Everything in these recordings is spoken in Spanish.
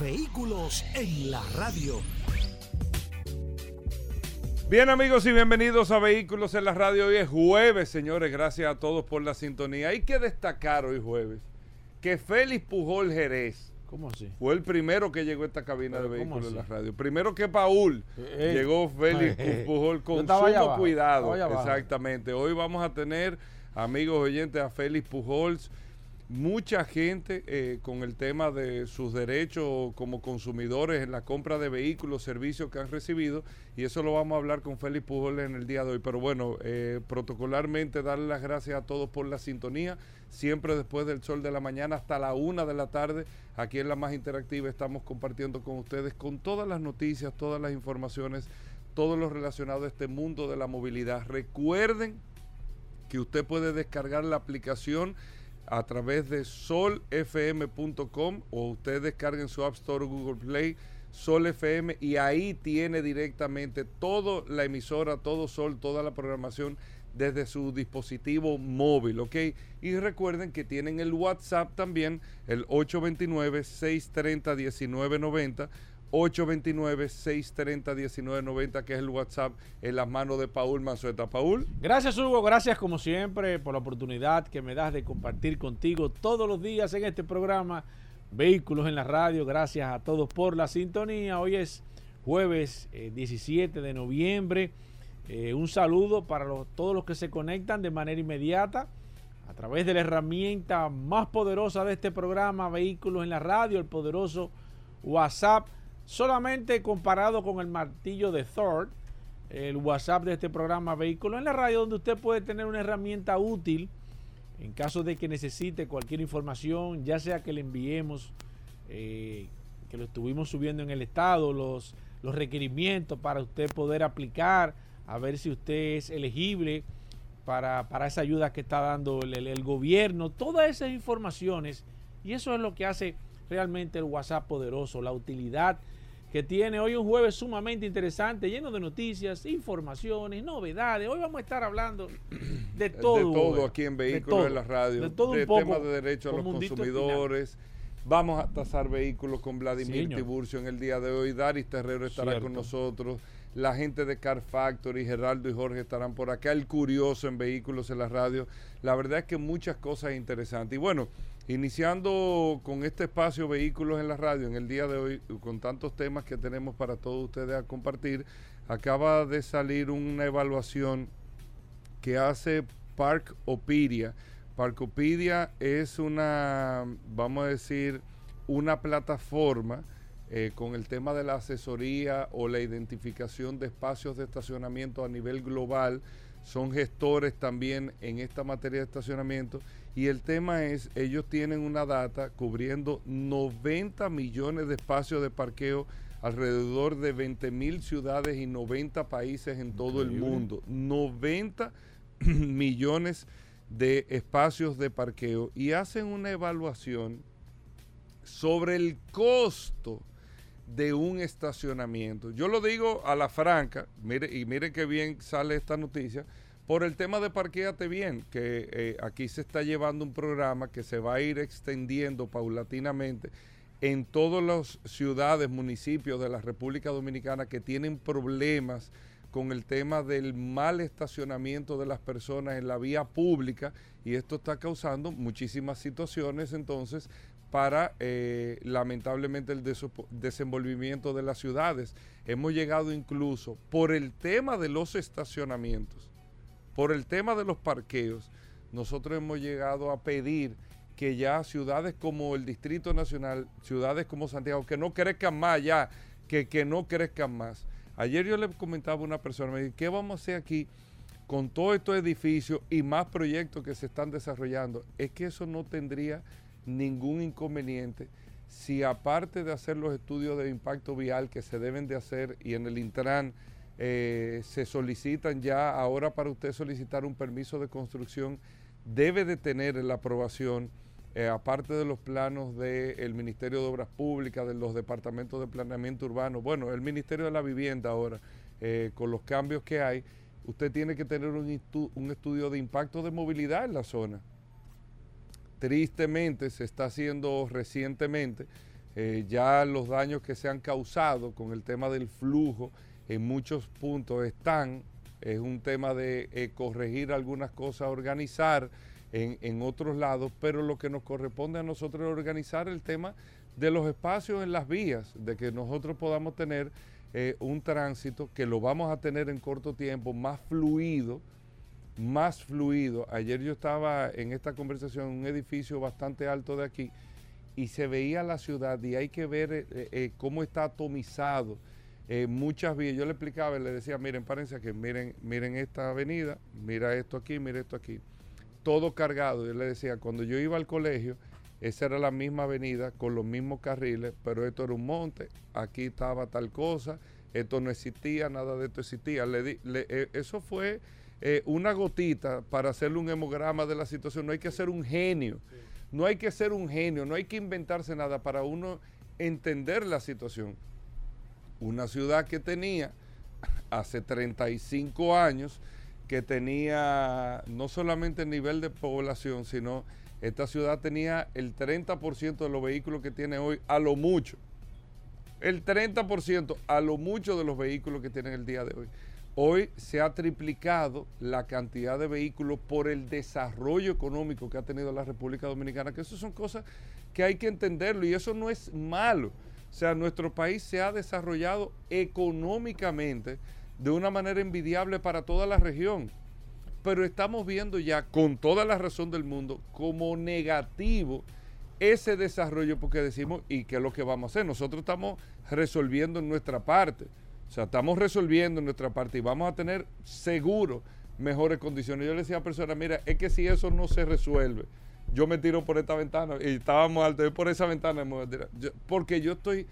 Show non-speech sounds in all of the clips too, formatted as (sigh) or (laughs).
Vehículos en la radio. Bien amigos y bienvenidos a Vehículos en la Radio. Hoy es jueves, señores. Gracias a todos por la sintonía. Hay que destacar hoy jueves que Félix Pujol Jerez ¿Cómo así? fue el primero que llegó a esta cabina de Pero, ¿cómo Vehículos en la? Radio. Primero que Paul Eh, llegó Félix eh, Pujol con sumo abajo, cuidado. Exactamente. Hoy vamos a tener, amigos oyentes, a Félix Pujols. Mucha gente eh, con el tema de sus derechos como consumidores en la compra de vehículos, servicios que han recibido, y eso lo vamos a hablar con Félix Pujol en el día de hoy. Pero bueno, eh, protocolarmente darle las gracias a todos por la sintonía, siempre después del sol de la mañana hasta la una de la tarde, aquí en la más interactiva estamos compartiendo con ustedes con todas las noticias, todas las informaciones, todo lo relacionado a este mundo de la movilidad. Recuerden que usted puede descargar la aplicación a través de solfm.com o usted descarguen su App Store o Google Play Sol FM y ahí tiene directamente toda la emisora, todo Sol, toda la programación desde su dispositivo móvil, ¿ok? Y recuerden que tienen el WhatsApp también, el 829-630-1990. 829-630-1990, que es el WhatsApp en las manos de Paul Manzueta. Paul. Gracias Hugo, gracias como siempre por la oportunidad que me das de compartir contigo todos los días en este programa Vehículos en la Radio. Gracias a todos por la sintonía. Hoy es jueves eh, 17 de noviembre. Eh, un saludo para todos los que se conectan de manera inmediata a través de la herramienta más poderosa de este programa Vehículos en la Radio, el poderoso WhatsApp. Solamente comparado con el martillo de Thor, el WhatsApp de este programa Vehículos en la Radio, donde usted puede tener una herramienta útil en caso de que necesite cualquier información, ya sea que le enviemos, eh, que lo estuvimos subiendo en el estado, los, los requerimientos para usted poder aplicar, a ver si usted es elegible para, para esa ayuda que está dando el- el gobierno, todas esas informaciones, y eso es lo que hace realmente el WhatsApp poderoso, la utilidad que tiene hoy un jueves sumamente interesante, lleno de noticias, informaciones, novedades. Hoy vamos a estar hablando de todo. de todo aquí en de Vehículos en la Radio, De todo un poco. temas de derechos a los consumidores. Vamos a tasar vehículos con Vladimir. Tiburcio en el día de hoy. Daris Terrero estará Cierto. con nosotros. La gente de Car Factory, Geraldo y Jorge estarán por acá. El Curioso en Vehículos en la Radio. La verdad es que muchas cosas interesantes. Y bueno, iniciando con este espacio Vehículos en la Radio en el día de hoy, con tantos temas que tenemos para todos ustedes a compartir, acaba de salir una evaluación que hace Parkopedia. Parkopedia es una, vamos a decir, una plataforma eh, con el tema de la asesoría o la identificación de espacios de estacionamiento a nivel global. Son gestores también en esta materia de estacionamiento. Y el tema es, ellos tienen una data cubriendo 90 millones de espacios de parqueo alrededor de 20 mil ciudades y 90 países en todo el mundo. 90 (clears throat) millones de espacios de parqueo y hacen una evaluación sobre el costo de un estacionamiento. Yo lo digo a la franca, mire, y mire qué bien sale esta noticia, por el tema de Parquéate Bien, que eh, aquí se está llevando un programa que se va a ir extendiendo paulatinamente en todas las ciudades, municipios de la República Dominicana que tienen problemas con el tema del mal estacionamiento de las personas en la vía pública y esto está causando muchísimas situaciones entonces para eh, lamentablemente el desenvolvimiento de las ciudades. Hemos llegado incluso por el tema de los estacionamientos, por el tema de los parqueos, nosotros hemos llegado a pedir que ya ciudades como el Distrito Nacional, ciudades como Santiago, que no crezcan más ya, que, que no crezcan más. Ayer yo le comentaba a una persona, me dice, ¿qué vamos a hacer aquí con todos estos edificios y más proyectos que se están desarrollando? Es que eso no tendría ningún inconveniente si aparte de hacer los estudios de impacto vial que se deben de hacer y en el Intran eh, se solicitan ya, ahora para usted solicitar un permiso de construcción, debe de tener la aprobación, eh, aparte de los planos del Ministerio de Obras Públicas, de los departamentos de planeamiento urbano, bueno, el Ministerio de la Vivienda ahora, eh, con los cambios que hay, usted tiene que tener un, estudio de impacto de movilidad en la zona. Tristemente se está haciendo recientemente ya los daños que se han causado con el tema del flujo en muchos puntos están. Es un tema de eh, corregir algunas cosas, organizar en, otros lados, pero lo que nos corresponde a nosotros es organizar el tema de los espacios en las vías, de que nosotros podamos tener eh, un tránsito que lo vamos a tener en corto tiempo, más fluido, más fluido. Ayer yo estaba en esta conversación en un edificio bastante alto de aquí y se veía la ciudad y hay que ver eh, cómo está atomizado. Muchas vías, yo le explicaba y le decía, miren, párense aquí, miren, miren esta avenida, mira esto aquí, mira esto aquí, todo cargado. Yo le decía, cuando yo iba al colegio, esa era la misma avenida con los mismos carriles, pero esto era un monte, aquí estaba tal cosa, esto no existía, nada de esto existía. Eh, eso fue eh, una gotita para hacerle un hemograma de la situación. No hay que ser un genio, no hay que ser un genio, no hay que inventarse nada para uno entender la situación. Una ciudad que tenía (laughs) hace 35 años, que tenía no solamente el nivel de población, sino esta ciudad tenía el 30% de los vehículos que tiene hoy, a lo mucho. El 30% a lo mucho de los vehículos que tienen el día de hoy. Hoy se ha triplicado la cantidad de vehículos por el desarrollo económico que ha tenido la República Dominicana, que eso son cosas que hay que entenderlo y eso no es malo. O sea, nuestro país se ha desarrollado económicamente de una manera envidiable para toda la región pero estamos viendo ya con toda la razón del mundo como negativo ese desarrollo porque decimos, ¿y qué es lo que vamos a hacer? Nosotros estamos resolviendo en nuestra parte, o sea, estamos resolviendo en nuestra parte y vamos a tener seguro mejores condiciones. Yo le decía a personas, mira, es que si eso no se resuelve, yo me tiro por esta ventana y estábamos altos, por esa ventana, porque yo estoy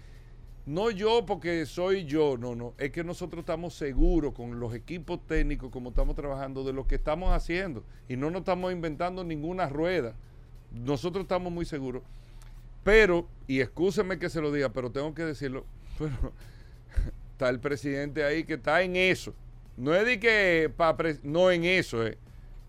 no yo porque soy yo, no, no. Es que nosotros estamos seguros con los equipos técnicos, como estamos trabajando, de lo que estamos haciendo. Y no nos estamos inventando ninguna rueda. Nosotros estamos muy seguros. Pero, y excúseme que se lo diga, pero tengo que decirlo, (laughs) pero está el presidente ahí que está en eso. No es de que, no en eso, es,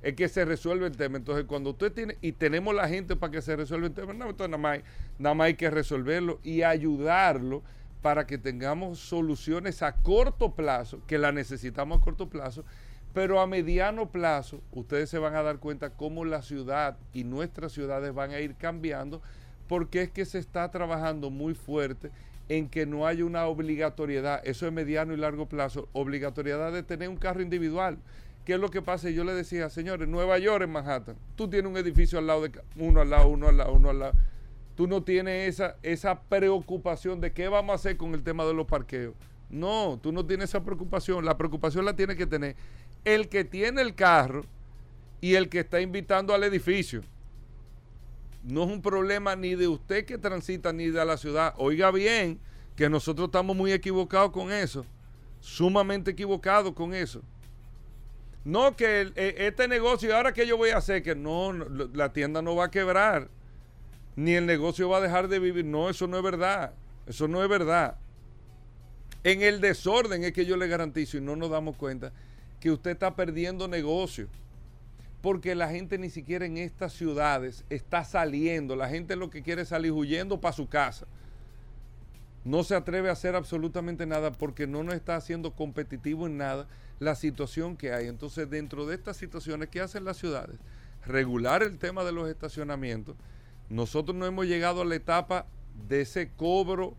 es que se resuelve el tema. Entonces, cuando usted tiene, y tenemos la gente para que se resuelva el tema, no, entonces nada más, nada más hay que resolverlo y ayudarlo para que tengamos soluciones a corto plazo, que la necesitamos a corto plazo, pero a mediano plazo ustedes se van a dar cuenta cómo la ciudad y nuestras ciudades van a ir cambiando, porque es que se está trabajando muy fuerte en que no haya una obligatoriedad, eso es mediano y largo plazo, obligatoriedad de tener un carro individual. ¿Qué es lo que pasa? Yo le decía, señores, Nueva York, en Manhattan, tú tienes un edificio al lado de uno al lado, uno al lado, uno al lado tú no tienes esa, esa preocupación de qué vamos a hacer con el tema de los parqueos. No, tú no tienes esa preocupación. La preocupación la tiene que tener el que tiene el carro y el que está invitando al edificio. No es un problema ni de usted que transita ni de la ciudad. Oiga bien que nosotros estamos muy equivocados con eso. Sumamente equivocados con eso. No que e, este negocio, ahora que yo voy a hacer, que no, la tienda no va a quebrar ni el negocio va a dejar de vivir. No, eso no es verdad. Eso no es verdad. En el desorden es que yo le garantizo y no nos damos cuenta que usted está perdiendo negocio. Porque la gente ni siquiera en estas ciudades está saliendo. La gente lo que quiere es salir huyendo para su casa. No se atreve a hacer absolutamente nada porque no nos está haciendo competitivo en nada la situación que hay. Entonces, dentro de estas situaciones, ¿qué hacen las ciudades? Regular el tema de los estacionamientos nosotros no hemos llegado a la etapa de ese cobro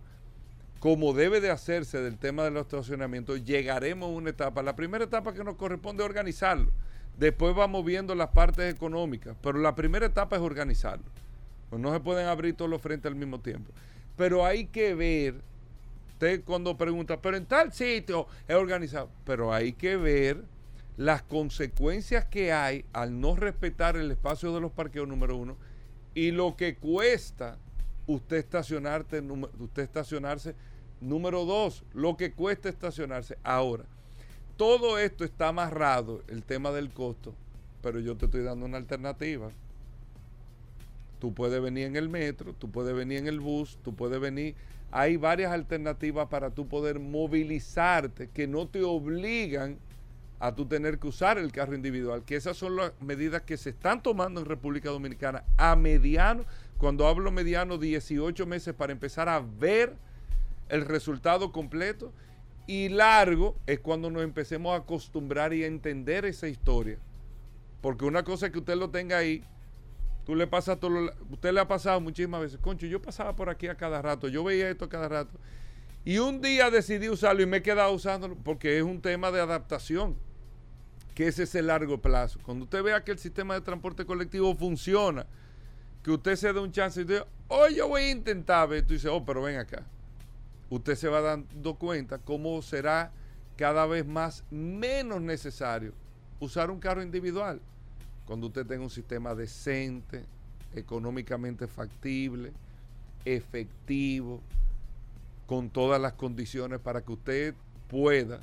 como debe de hacerse del tema de los estacionamientos. Llegaremos a una etapa. La primera etapa que nos corresponde es organizarlo. Después vamos viendo las partes económicas. Pero la primera etapa es organizarlo. Pues no se pueden abrir todos los frentes al mismo tiempo. Pero hay que ver, usted cuando pregunta, pero en tal sitio es organizado. Pero hay que ver las consecuencias que hay al no respetar el espacio de los parqueos número uno y lo que cuesta usted estacionarte, usted estacionarse. Número dos, lo que cuesta estacionarse. Ahora, todo esto está amarrado, el tema del costo, pero yo te estoy dando una alternativa. Tú puedes venir en el metro, tú puedes venir en el bus, tú puedes venir. Hay varias alternativas para tú poder movilizarte que no te obligan a tú tener que usar el carro individual, que esas son las medidas que se están tomando en República Dominicana a mediano, cuando hablo mediano, 18 meses para empezar a ver el resultado completo y largo es cuando nos empecemos a acostumbrar y a entender esa historia. Porque una cosa es que usted lo tenga ahí, tú le pasas todo, lo- usted le ha pasado muchísimas veces, concho, yo pasaba por aquí a cada rato, yo veía esto a cada rato. Y un día decidí usarlo y me he quedado usándolo porque es un tema de adaptación, que ese es el largo plazo. Cuando usted vea que el sistema de transporte colectivo funciona, que usted se dé un chance y diga, oh, yo voy a intentar ver, tú dices, oh, pero ven acá. Usted se va dando cuenta cómo será cada vez más menos necesario usar un carro individual cuando usted tenga un sistema decente, económicamente factible, efectivo, con todas las condiciones para que usted pueda,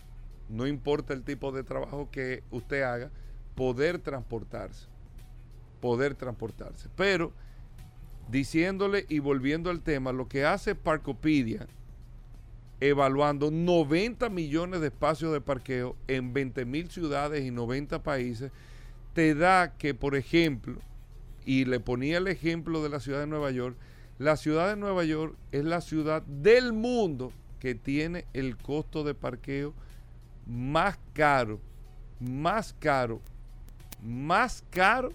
no importa el tipo de trabajo que usted haga, poder transportarse. Poder transportarse. Pero, diciéndole y volviendo al tema, lo que hace Parcopedia, evaluando 90 millones de espacios de parqueo en 20 mil ciudades y 90 países, te da que, por ejemplo, y le ponía el ejemplo de la ciudad de Nueva York, la ciudad de Nueva York es la ciudad del mundo que tiene el costo de parqueo más caro, más caro, más caro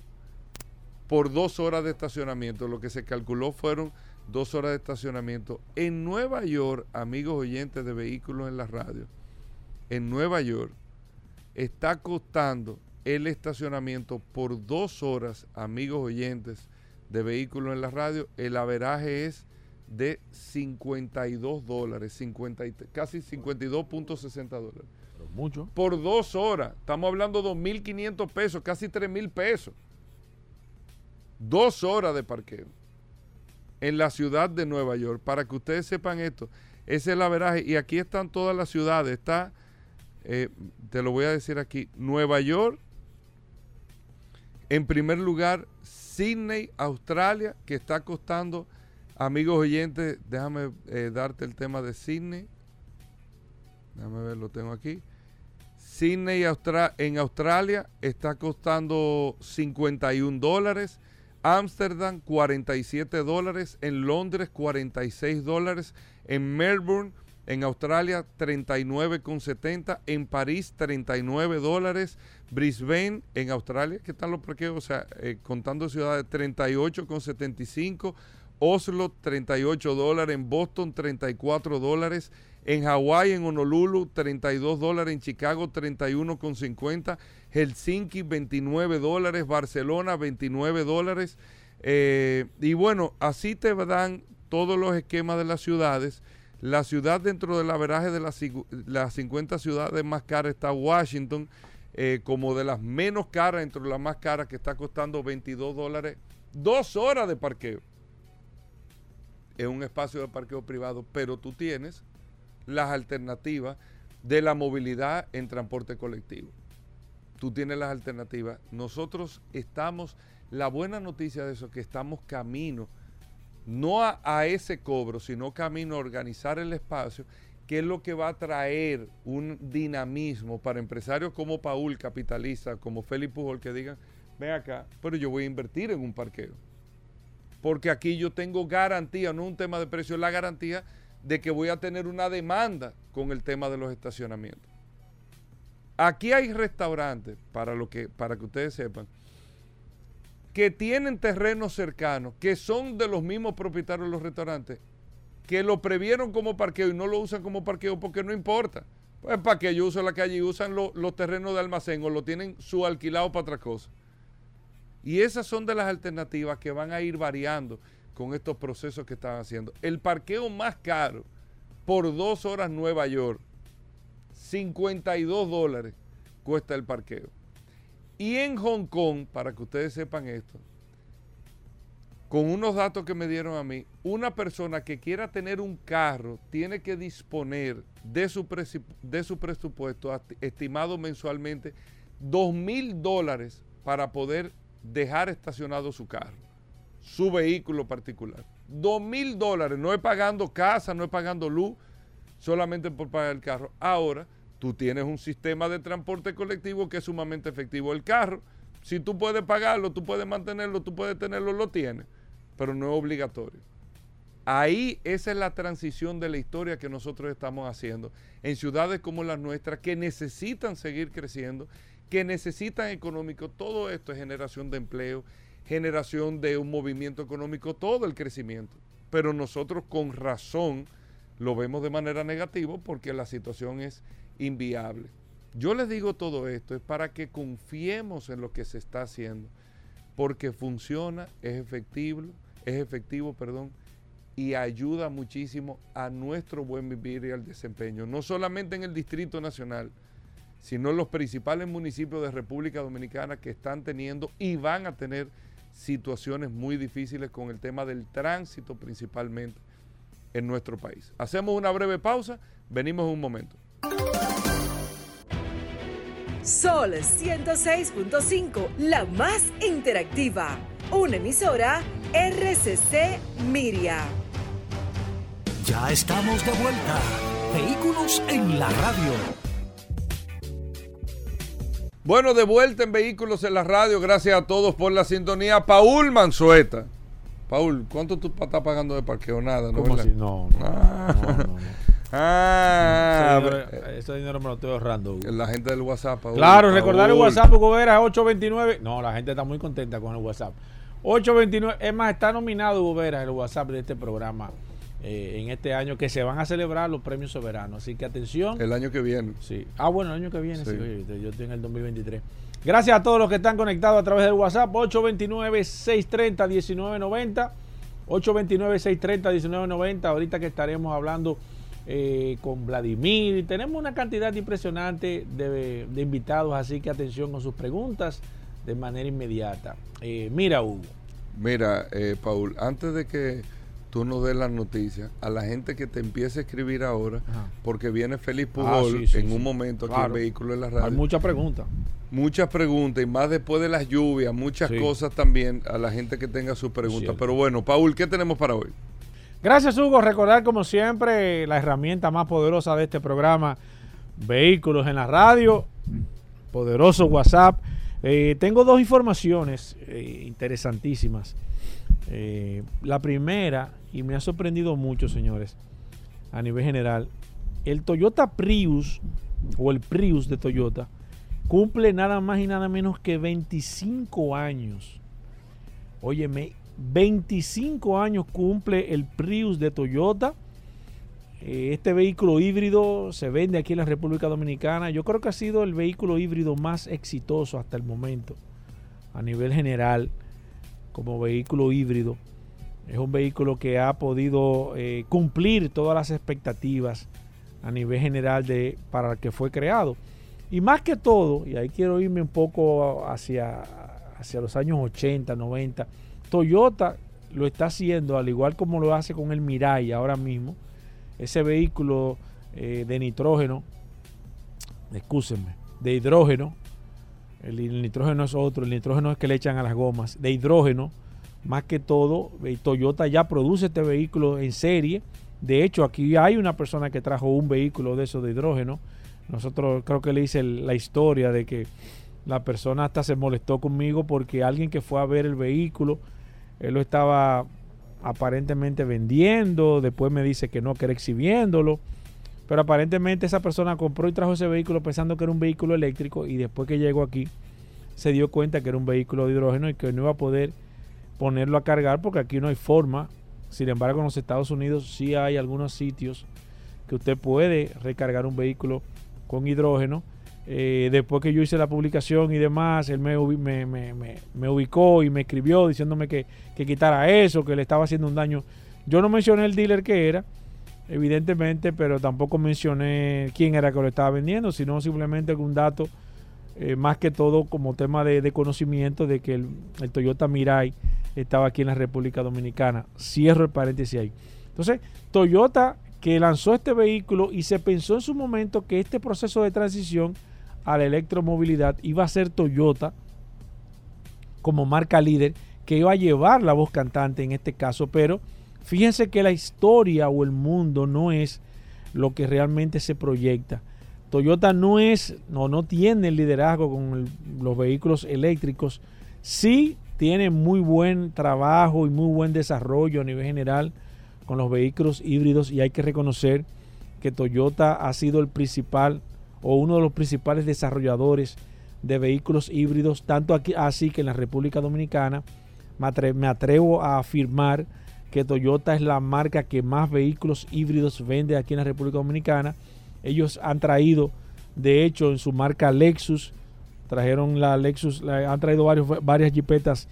por dos horas de estacionamiento. Lo que se calculó fueron dos horas de estacionamiento. En Nueva York, amigos oyentes de vehículos en la radio, en Nueva York está costando el estacionamiento por dos horas, amigos oyentes de vehículos en la radio, el averaje es de 52 dólares, 50 y- casi 52.60 dólares. Pero mucho. Por dos horas, estamos hablando de 2.500 pesos, casi 3.000 pesos. Dos horas de parqueo en la ciudad de Nueva York. Para que ustedes sepan esto, ese es el averaje. Y aquí están todas las ciudades. Está, eh, te lo voy a decir aquí, Nueva York. En primer lugar, Sydney, Australia, que está costando, amigos oyentes, déjame eh, darte el tema de Sydney. Déjame ver, lo tengo aquí. Sydney en Australia está costando 51 dólares. Ámsterdam 47 dólares. En Londres 46 dólares. En Melbourne, en Australia 39,70. En París 39 dólares. Brisbane, en Australia, que están los parqueos, o sea, eh, contando ciudades 38,75. Oslo 38 dólares. En Boston 34 dólares. En Hawái, en Honolulu, 32 dólares. En Chicago, 31,50. Helsinki, 29 dólares. Barcelona, 29 dólares. Eh, y bueno, así te dan todos los esquemas de las ciudades. La ciudad dentro del averaje de las, las 50 ciudades más caras está Washington, eh, como de las menos caras, entre las más caras, que está costando 22 dólares. Dos horas de parqueo. Es un espacio de parqueo privado, pero tú tienes las alternativas de la movilidad en transporte colectivo. Tú tienes las alternativas. Nosotros estamos, la buena noticia de eso es que estamos camino, no a, ese cobro, sino camino a organizar el espacio, que es lo que va a traer un dinamismo para empresarios como Paul, capitalista, como Félix Pujol, que digan, ven acá, pero yo voy a invertir en un parqueo. Porque aquí yo tengo garantía, no un tema de precio, la garantía de que voy a tener una demanda con el tema de los estacionamientos. Aquí hay restaurantes, para, lo que, para que ustedes sepan, que tienen terrenos cercanos, que son de los mismos propietarios de los restaurantes, que lo previeron como parqueo y no lo usan como parqueo porque no importa. Pues para que ellos usen la calle y usan lo- los terrenos de almacén o lo tienen su alquilado para otra cosa. Y esas son de las alternativas que van a ir variando con estos procesos que están haciendo. El parqueo más caro por dos horas Nueva York, 52 dólares cuesta el parqueo. Y en Hong Kong, para que ustedes sepan esto, con unos datos que me dieron a mí, una persona que quiera tener un carro tiene que disponer de su, presupuesto estimado mensualmente dos mil dólares para poder dejar estacionado su carro, su vehículo particular. Dos mil dólares, no es pagando casa, no es pagando luz, solamente por pagar el carro. Ahora, tú tienes un sistema de transporte colectivo que es sumamente efectivo. El carro, si tú puedes pagarlo, tú puedes mantenerlo, tú puedes tenerlo, lo tienes, pero no es obligatorio. Ahí esa es la transición de la historia que nosotros estamos haciendo en ciudades como las nuestras que necesitan seguir creciendo que necesitan económico, todo esto es generación de empleo, generación de un movimiento económico, todo el crecimiento. Pero nosotros con razón lo vemos de manera negativa porque la situación es inviable. Yo les digo todo esto es para que confiemos en lo que se está haciendo, porque funciona, es efectivo, es efectivo, perdón, y ayuda muchísimo a nuestro buen vivir y al desempeño, no solamente en el Distrito Nacional, sino los principales municipios de República Dominicana que están teniendo y van a tener situaciones muy difíciles con el tema del tránsito principalmente en nuestro país. Hacemos una breve pausa, venimos en un momento. Sol 106.5, la más interactiva. Una emisora RCC Miria. Ya estamos de vuelta. Vehículos en la radio. Bueno, de vuelta en Vehículos en la Radio. Gracias a todos por la sintonía. Paul Manzueta. Paul, ¿cuánto tú estás pagando de parqueo? Nada, ¿no? ¿Cómo así? No, no, ah. no, no, (laughs) Ah, ese, dinero, ese, dinero, me lo estoy ahorrando. La gente del WhatsApp. Paul, claro, Paul. recordar el WhatsApp, Hugo 829. No, la gente está muy contenta con el WhatsApp. 829. Es más, está nominado Hugo el WhatsApp de este programa eh, en este año que se van a celebrar los premios soberanos. Así que atención. El año que viene. Sí. Ah, bueno, el año que viene, sí. sí yo estoy en el 2023. Gracias a todos los que están conectados a través del WhatsApp. 829-630-1990. 829-630-1990. Ahorita que estaremos hablando eh, con Vladimir. Tenemos una cantidad impresionante de, invitados, así que atención con sus preguntas de manera inmediata. Eh, mira, Hugo. Mira, eh, Paul, antes de que tú nos des las noticias a la gente que te empiece a escribir ahora, Ajá. porque viene Félix Pujol ah, sí, sí, en sí. un momento aquí en Vehículo en la Radio. Hay muchas preguntas. Muchas preguntas y más después de las lluvias, muchas cosas también a la gente que tenga sus preguntas. Pero bueno, Paul, ¿qué tenemos para hoy? Gracias, Hugo. Recordar, como siempre, la herramienta más poderosa de este programa, Vehículos en la Radio, poderoso WhatsApp. Eh, tengo dos informaciones eh, interesantísimas. Eh, la primera, y me ha sorprendido mucho, señores, a nivel general, el Toyota Prius o el Prius de Toyota cumple nada más y nada menos que 25 años. Óyeme, 25 años cumple el Prius de Toyota. Eh, este vehículo híbrido se vende aquí en la República Dominicana. Yo creo que ha sido el vehículo híbrido más exitoso hasta el momento a nivel general como vehículo híbrido. Es un vehículo que ha podido eh, cumplir todas las expectativas a nivel general de, para el que fue creado. Y más que todo, y ahí quiero irme un poco hacia, hacia los años 80, 90, Toyota lo está haciendo al igual como lo hace con el Mirai ahora mismo. Ese vehículo eh, de nitrógeno, excúsenme, de hidrógeno, el, nitrógeno es otro, el nitrógeno es que le echan a las gomas. De hidrógeno, más que todo, eh, Toyota ya produce este vehículo en serie. De hecho, aquí hay una persona que trajo un vehículo de eso de hidrógeno. Nosotros creo que le hice la historia de que la persona hasta se molestó conmigo porque alguien que fue a ver el vehículo, él lo estaba aparentemente vendiendo, después me dice que no, que era exhibiéndolo. Pero aparentemente esa persona compró y trajo ese vehículo pensando que era un vehículo eléctrico y después que llegó aquí se dio cuenta que era un vehículo de hidrógeno y que no iba a poder ponerlo a cargar porque aquí no hay forma. Sin embargo, en los Estados Unidos sí hay algunos sitios que usted puede recargar un vehículo con hidrógeno. Eh, después que yo hice la publicación y demás, él me, me, me, me ubicó y me escribió diciéndome que, que, quitara eso, que le estaba haciendo un daño. Yo no mencioné el dealer que era, evidentemente, pero tampoco mencioné quién era que lo estaba vendiendo, sino simplemente algún dato, eh, más que todo como tema de, conocimiento de que el, Toyota Mirai estaba aquí en la República Dominicana. Cierro el paréntesis ahí. Entonces, Toyota que lanzó este vehículo y se pensó en su momento que este proceso de transición a la electromovilidad iba a ser Toyota como marca líder que iba a llevar la voz cantante en este caso, pero fíjense que la historia o el mundo no es lo que realmente se proyecta. Toyota no es, no, no tiene el liderazgo con los vehículos eléctricos. Sí tiene muy buen trabajo y muy buen desarrollo a nivel general con los vehículos híbridos y hay que reconocer que Toyota ha sido el principal o uno de los principales desarrolladores de vehículos híbridos, tanto aquí así que en la República Dominicana me atrevo a afirmar que Toyota es la marca que más vehículos híbridos vende aquí en la República Dominicana. Ellos han traído, de hecho, en su marca Lexus, trajeron la Lexus, han traído varios, varias jipetas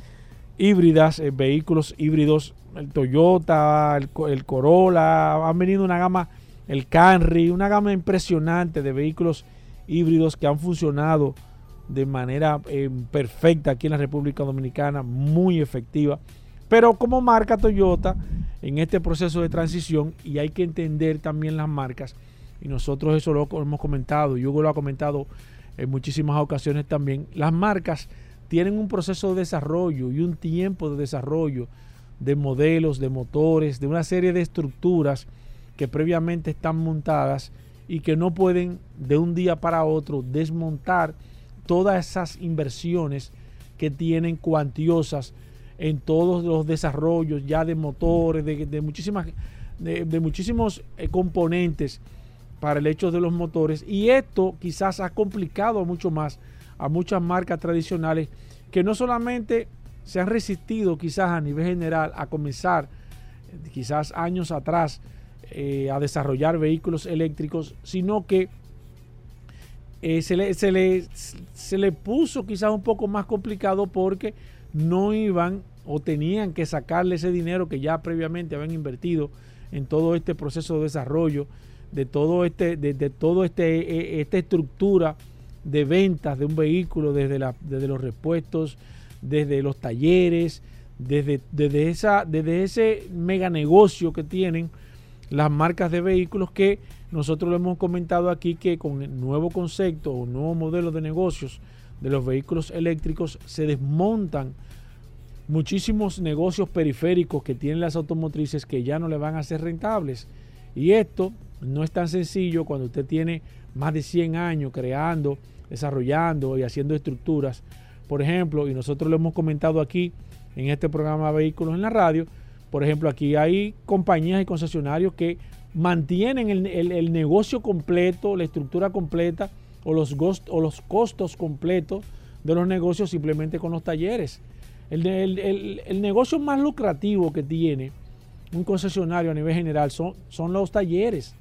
híbridas, eh, vehículos híbridos, el Toyota, el, Corolla, han venido una gama, el Camry, una gama impresionante de vehículos híbridos que han funcionado de manera eh, perfecta aquí en la República Dominicana, muy efectiva. Pero como marca Toyota, en este proceso de transición, y hay que entender también las marcas, y nosotros eso lo hemos comentado, y Hugo lo ha comentado en muchísimas ocasiones también, las marcas tienen un proceso de desarrollo y un tiempo de desarrollo de modelos, de motores, de una serie de estructuras que previamente están montadas y que no pueden de un día para otro desmontar todas esas inversiones que tienen cuantiosas en todos los desarrollos ya de motores, de, muchísimas, de, muchísimos eh, componentes para el hecho de los motores. Y esto quizás ha complicado mucho más a muchas marcas tradicionales que no solamente se han resistido quizás a nivel general a comenzar, eh, quizás años atrás, eh, a desarrollar vehículos eléctricos, sino que se, le, se, le, se le puso quizás un poco más complicado porque no iban o tenían que sacarle ese dinero que ya previamente habían invertido en todo este proceso de desarrollo, de todo este, de, todo este, e, esta estructura de ventas de un vehículo desde, desde los repuestos, desde los talleres, desde, desde, esa, desde ese mega negocio que tienen las marcas de vehículos que nosotros lo hemos comentado aquí que con el nuevo concepto o nuevo modelo de negocios de los vehículos eléctricos se desmontan muchísimos negocios periféricos que tienen las automotrices que ya no le van a ser rentables. Y esto no es tan sencillo cuando usted tiene más de 100 años creando, desarrollando y haciendo estructuras. Por ejemplo, y nosotros lo hemos comentado aquí en este programa Vehículos en la Radio, por ejemplo, aquí hay compañías y concesionarios que mantienen el, negocio completo, la estructura completa o los, o los costos completos de los negocios simplemente con los talleres. El, negocio más lucrativo que tiene un concesionario a nivel general son, son los talleres.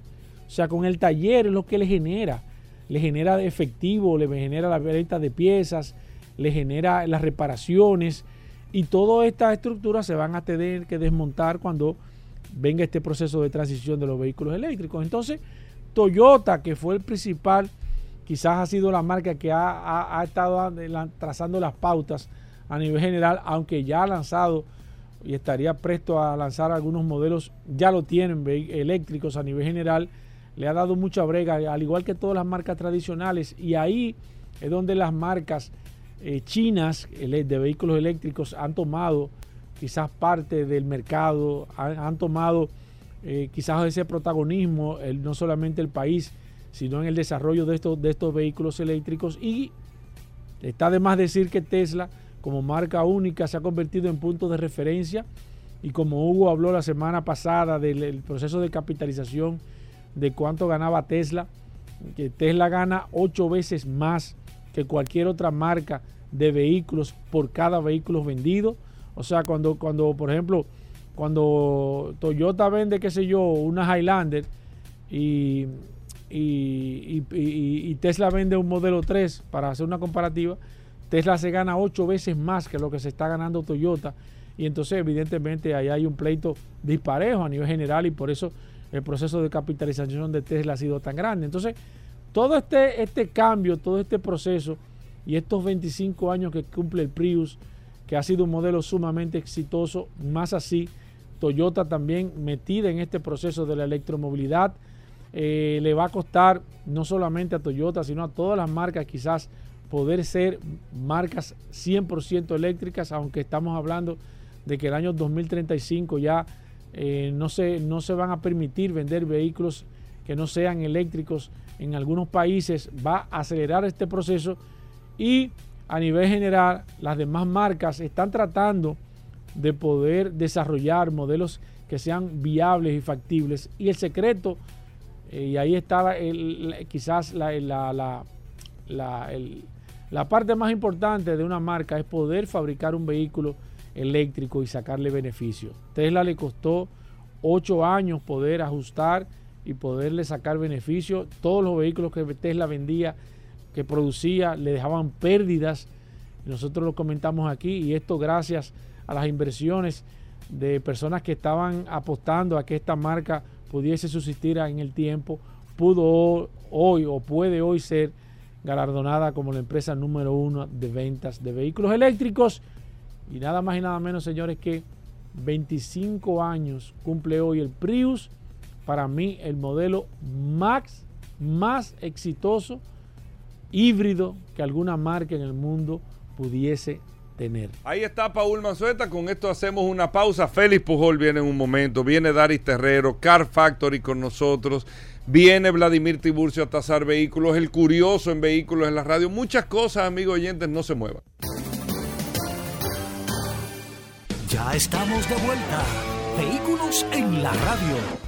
O sea, con el taller es lo que le genera. Le genera efectivo, le genera la venta de piezas, le genera las reparaciones y todas estas estructuras se van a tener que desmontar cuando venga este proceso de transición de los vehículos eléctricos. Entonces, Toyota, que fue el principal, quizás ha sido la marca que ha estado trazando las pautas a nivel general, aunque ya ha lanzado y estaría presto a lanzar algunos modelos, ya lo tienen eléctricos a nivel general, le ha dado mucha brega, al igual que todas las marcas tradicionales, y ahí es donde las marcas eh, chinas de vehículos eléctricos han tomado quizás parte del mercado, han, tomado eh, quizás ese protagonismo, no solamente el país, sino en el desarrollo de estos, de estos vehículos eléctricos. Y está de más decir que Tesla como marca única se ha convertido en punto de referencia y como Hugo habló la semana pasada del proceso de capitalización de cuánto ganaba Tesla, que Tesla gana ocho veces más que cualquier otra marca de vehículos por cada vehículo vendido. O sea, cuando, cuando por ejemplo, cuando Toyota vende, qué sé yo, una Highlander y, y, Tesla vende un modelo 3 para hacer una comparativa, Tesla se gana ocho veces más que lo que se está ganando Toyota. Y entonces, evidentemente, ahí hay un pleito disparejo a nivel general y por eso el proceso de capitalización de Tesla ha sido tan grande. Entonces, todo este, este cambio, todo este proceso y estos 25 años que cumple el Prius que ha sido un modelo sumamente exitoso, más así Toyota también metida en este proceso de la electromovilidad. Eh, le va a costar no solamente a Toyota, sino a todas las marcas quizás poder ser marcas 100% eléctricas, aunque estamos hablando de que el año 2035 ya eh, no, se, no se van a permitir vender vehículos que no sean eléctricos en algunos países, va a acelerar este proceso y a nivel general las demás marcas están tratando de poder desarrollar modelos que sean viables y factibles. Y el secreto, eh, y ahí está quizás la, la, la, parte más importante de una marca, es poder fabricar un vehículo eléctrico y sacarle beneficio. Tesla le costó ocho años poder ajustar y poderle sacar beneficio. Todos los vehículos que Tesla vendía, que producía, le dejaban pérdidas. Nosotros lo comentamos aquí y esto gracias a las inversiones de personas que estaban apostando a que esta marca pudiese subsistir en el tiempo, pudo hoy o puede hoy ser galardonada como la empresa número uno de ventas de vehículos eléctricos. Y nada más y nada menos, señores, que 25 años cumple hoy el Prius. Para mí, el modelo más exitoso híbrido que alguna marca en el mundo pudiese tener. Ahí está Paul Manzueta, con esto hacemos una pausa. Félix Pujol viene en un momento, viene Daris Terrero, Car Factory con nosotros, viene Vladimir Tiburcio a tasar vehículos, el curioso en vehículos en la radio, muchas cosas, amigos oyentes, no se muevan. Ya estamos de vuelta. Vehículos en la radio.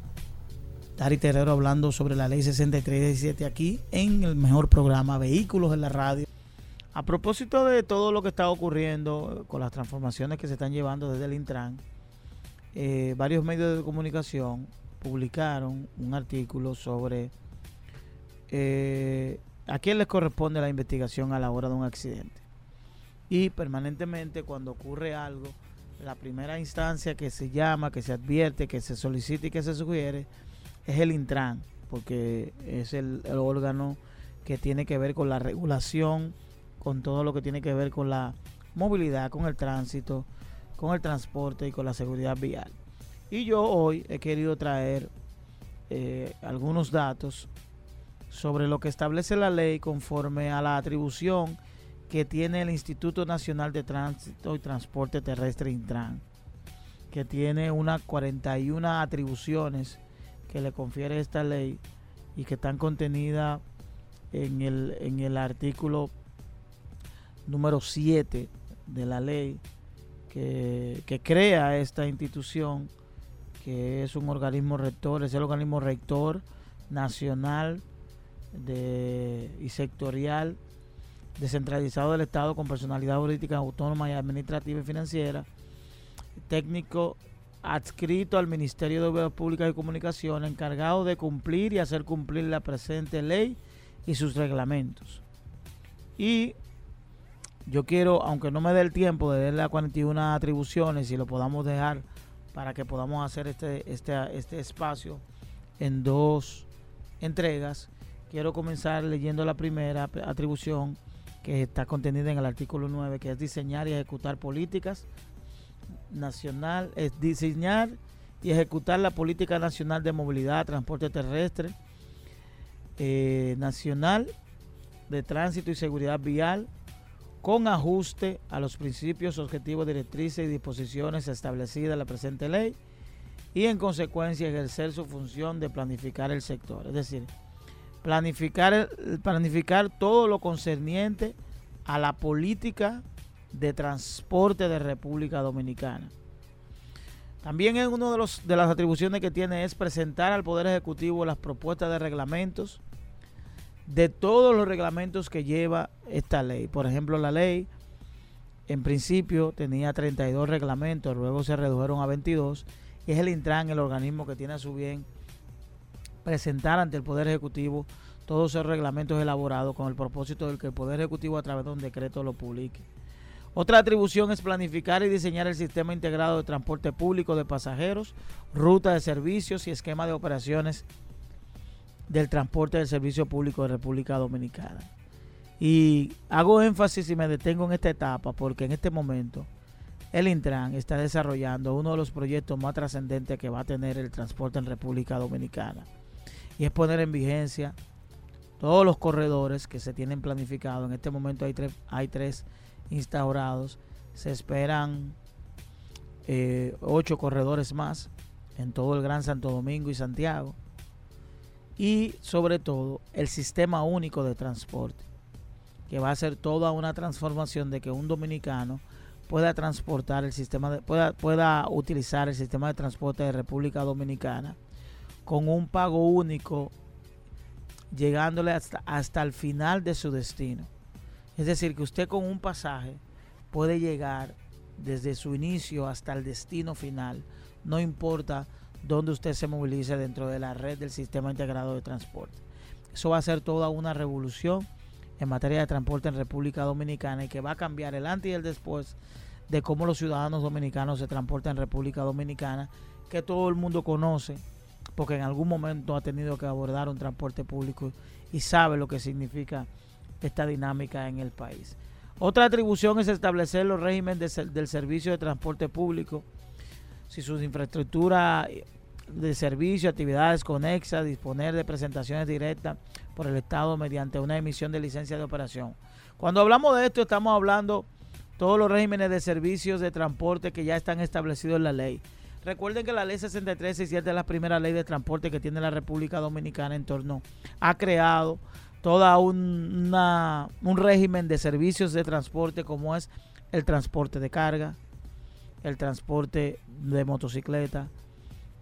Dari Terrero hablando sobre la ley 6317 aquí en el mejor programa Vehículos en la Radio. A propósito de todo lo que está ocurriendo con las transformaciones que se están llevando desde el Intran, eh, varios medios de comunicación publicaron un artículo sobre eh, a quién les corresponde la investigación a la hora de un accidente. Y permanentemente cuando ocurre algo, la primera instancia que se llama, que se advierte, que se solicita y que se sugiere es el Intran, porque es el, órgano que tiene que ver con la regulación, con todo lo que tiene que ver con la movilidad, con el tránsito, con el transporte y con la seguridad vial. Y yo hoy he querido traer eh, algunos datos sobre lo que establece la ley conforme a la atribución que tiene el Instituto Nacional de Tránsito y Transporte Terrestre Intran, que tiene unas 41 atribuciones que le confiere esta ley y que están contenidas en el, en el artículo número 7 de la ley que, crea esta institución, que es un organismo rector, es el organismo rector nacional y sectorial descentralizado del Estado con personalidad jurídica autónoma y administrativa y financiera, técnico adscrito al Ministerio de Obras Públicas y Comunicaciones, encargado de cumplir y hacer cumplir la presente ley y sus reglamentos. Y yo quiero, aunque no me dé el tiempo de darle a 41 atribuciones, y lo podamos dejar para que podamos hacer este, este, este espacio en dos entregas, quiero comenzar leyendo la primera atribución que está contenida en el artículo 9, que es diseñar y ejecutar políticas nacional, es diseñar y ejecutar la política nacional de movilidad, transporte terrestre, eh, nacional de tránsito y seguridad vial, con ajuste a los principios, objetivos, directrices y disposiciones establecidas en la presente ley y en consecuencia ejercer su función de planificar el sector. Es decir, planificar, planificar todo lo concerniente a la política de transporte de República Dominicana. También es una de, de las atribuciones que tiene es presentar al Poder Ejecutivo las propuestas de reglamentos de todos los reglamentos que lleva esta ley. Por ejemplo, la ley en principio tenía 32 reglamentos, luego se redujeron a 22 y es el Intran el organismo que tiene a su bien presentar ante el Poder Ejecutivo todos esos reglamentos elaborados con el propósito de que el Poder Ejecutivo a través de un decreto lo publique. Otra atribución es planificar y diseñar el sistema integrado de transporte público de pasajeros, ruta de servicios y esquema de operaciones del transporte del servicio público de República Dominicana. Y hago énfasis y me detengo en esta etapa porque en este momento el Intran está desarrollando uno de los proyectos más trascendentes que va a tener el transporte en República Dominicana. Y es poner en vigencia todos los corredores que se tienen planificados. En este momento hay tres, hay tres instaurados. Se esperan eh, ocho corredores más en todo el Gran Santo Domingo y Santiago. Y sobre todo el sistema único de transporte, que va a ser toda una transformación de que un dominicano pueda transportar el sistema de, pueda, pueda utilizar el sistema de transporte de República Dominicana con un pago único llegándole hasta, hasta el final de su destino. Es decir, que usted con un pasaje puede llegar desde su inicio hasta el destino final, no importa dónde usted se movilice dentro de la red del sistema integrado de transporte. Eso va a ser toda una revolución en materia de transporte en República Dominicana y que va a cambiar el antes y el después de cómo los ciudadanos dominicanos se transportan en República Dominicana, que todo el mundo conoce, porque en algún momento ha tenido que abordar un transporte público y sabe lo que significa esta dinámica en el país. Otra atribución es establecer los regímenes del servicio de transporte público, si sus infraestructuras de servicio, actividades conexas, disponer de presentaciones directas por el Estado mediante una emisión de licencia de operación. Cuando hablamos de esto estamos hablando todos los regímenes de servicios de transporte que ya están establecidos en la ley. Recuerden que la ley 6367 es la primera ley de transporte que tiene la República Dominicana en torno. Ha creado toda un, un régimen de servicios de transporte como es el transporte de carga, el transporte de motocicleta,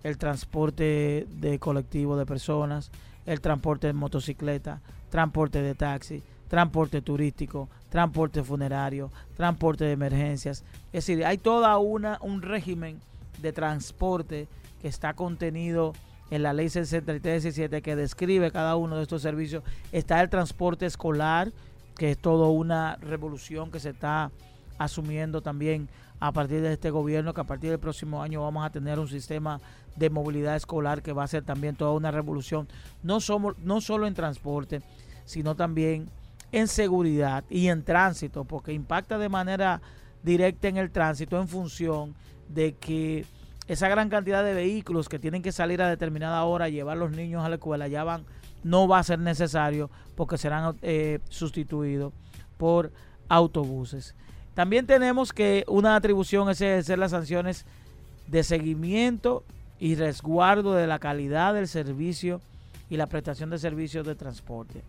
el transporte de colectivo de personas, el transporte de motocicleta, transporte de taxi, transporte turístico, transporte funerario, transporte de emergencias. Es decir, hay toda una un régimen de transporte que está contenido en la ley 6317 que describe cada uno de estos servicios. Está el transporte escolar, que es toda una revolución que se está asumiendo también a partir de este gobierno, que a partir del próximo año vamos a tener un sistema de movilidad escolar que va a ser también toda una revolución, no, somos, no solo en transporte, sino también en seguridad y en tránsito, porque impacta de manera directa en el tránsito en función de que esa gran cantidad de vehículos que tienen que salir a determinada hora, llevar los niños a la escuela, ya van, no va a ser necesario porque serán eh, sustituidos por autobuses. También tenemos que una atribución es hacer las sanciones de seguimiento y resguardo de la calidad del servicio y la prestación de servicios de transporte.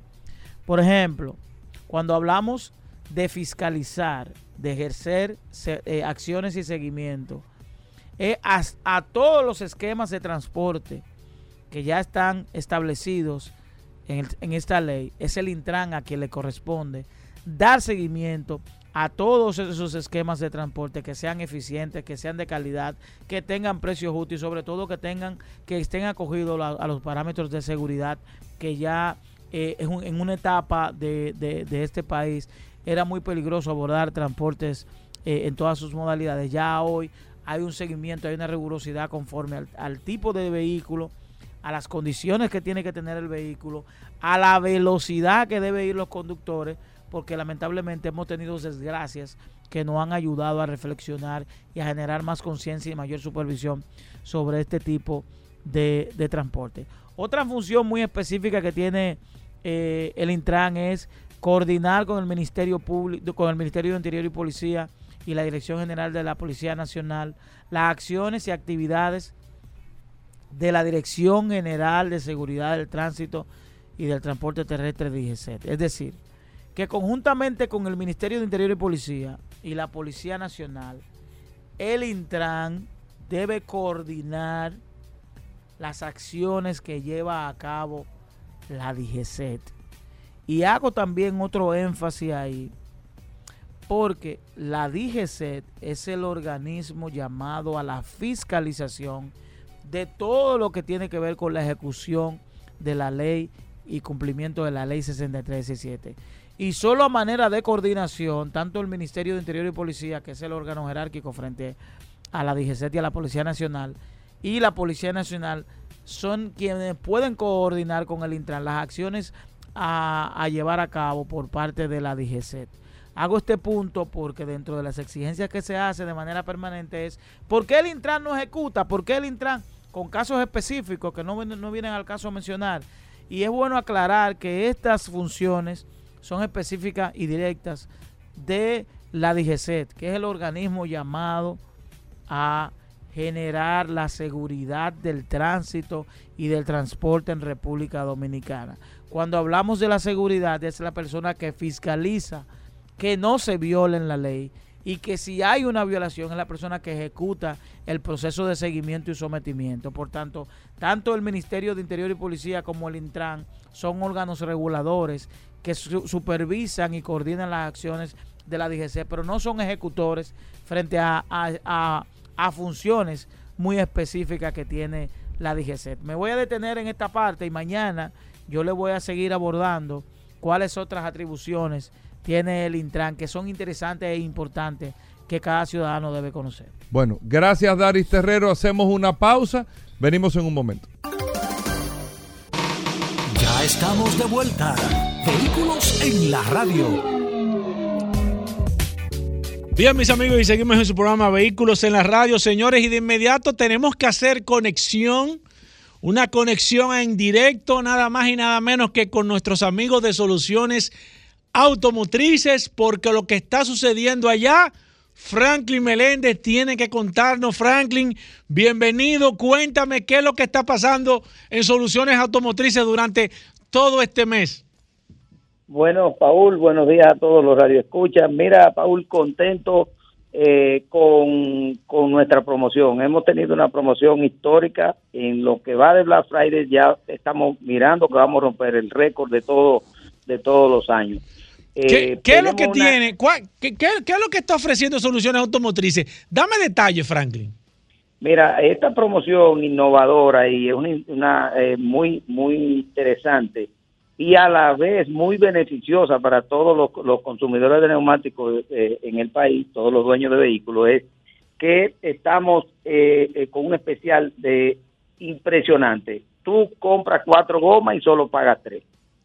Por ejemplo, cuando hablamos de fiscalizar, de ejercer eh, acciones y seguimiento, a, todos los esquemas de transporte que ya están establecidos en, esta ley, es el Intran a quien le corresponde dar seguimiento a todos esos esquemas de transporte que sean eficientes, que sean de calidad, que tengan precios justos y sobre todo que tengan que estén acogidos a, los parámetros de seguridad que ya eh, en, una etapa de, este país era muy peligroso abordar transportes eh, en todas sus modalidades. Ya hoy hay un seguimiento, hay una rigurosidad conforme al tipo de vehículo, a las condiciones que tiene que tener el vehículo, a la velocidad que deben ir los conductores porque lamentablemente hemos tenido desgracias que nos han ayudado a reflexionar y a generar más conciencia y mayor supervisión sobre este tipo de, transporte. Otra función muy específica que tiene eh, el Intran es coordinar con el Ministerio Público, con el Ministerio de Interior y Policía y la Dirección General de la Policía Nacional las acciones y actividades de la Dirección General de Seguridad del Tránsito y del Transporte Terrestre DGC. Es decir, que conjuntamente con el Ministerio de Interior y Policía y la Policía Nacional, el Intran debe coordinar las acciones que lleva a cabo la DGCET. Y hago también otro énfasis ahí, porque la DGCET es el organismo llamado a la fiscalización de todo lo que tiene que ver con la ejecución de la ley y cumplimiento de la ley 6317. Y solo a manera de coordinación, tanto el Ministerio de Interior y Policía, que es el órgano jerárquico frente a la DGCET y a la Policía Nacional, y la Policía Nacional son quienes pueden coordinar con el Intran las acciones a, llevar a cabo por parte de la DGCET. Hago este punto porque dentro de las exigencias que se hace de manera permanente es ¿por qué el Intran no ejecuta? ¿Por qué el Intran con casos específicos que no, no vienen al caso a mencionar? Y es bueno aclarar que estas funciones son específicas y directas de la DGCET, que es el organismo llamado a generar la seguridad del tránsito y del transporte en República Dominicana. Cuando hablamos de la seguridad es la persona que fiscaliza que no se violen la ley y que si hay una violación es la persona que ejecuta el proceso de seguimiento y sometimiento. Por tanto, tanto el Ministerio de Interior y Policía como el Intran son órganos reguladores que supervisan y coordinan las acciones de la DGC, pero no son ejecutores frente a, a a funciones muy específicas que tiene la DGCET. Me voy a detener en esta parte y mañana yo le voy a seguir abordando cuáles otras atribuciones tiene el Intran que son interesantes e importantes que cada ciudadano debe conocer. Bueno, gracias Daris Terrero. Hacemos una pausa. Venimos en un momento. Ya estamos de vuelta. Vehículos en la radio. Bien, mis amigos, y seguimos en su programa Vehículos en la Radio, señores, y de inmediato tenemos que hacer conexión, una conexión en directo, nada más y nada menos que con nuestros amigos de Soluciones Automotrices, porque lo que está sucediendo allá, Franklin Meléndez tiene que contarnos. Franklin, bienvenido, cuéntame qué es lo que está pasando en Soluciones Automotrices durante todo este mes. Bueno, Paul, buenos días a todos los radioescuchas. Mira, Paul, contento eh, con, con, nuestra promoción. Hemos tenido una promoción histórica en lo que va de Black Friday. Ya estamos mirando que vamos a romper el récord de todo de todos los años. ¿Qué, eh, es lo que tiene? Qué, qué, es lo que está ofreciendo Soluciones Automotrices? Dame detalles, Franklin. Mira, esta promoción innovadora y es una, una eh, muy muy interesante y a la vez muy beneficiosa para todos los, consumidores de neumáticos eh, en el país, todos los dueños de vehículos, es que estamos eh, eh, con un especial de impresionante. Tú compras cuatro gomas y solo pagas tres.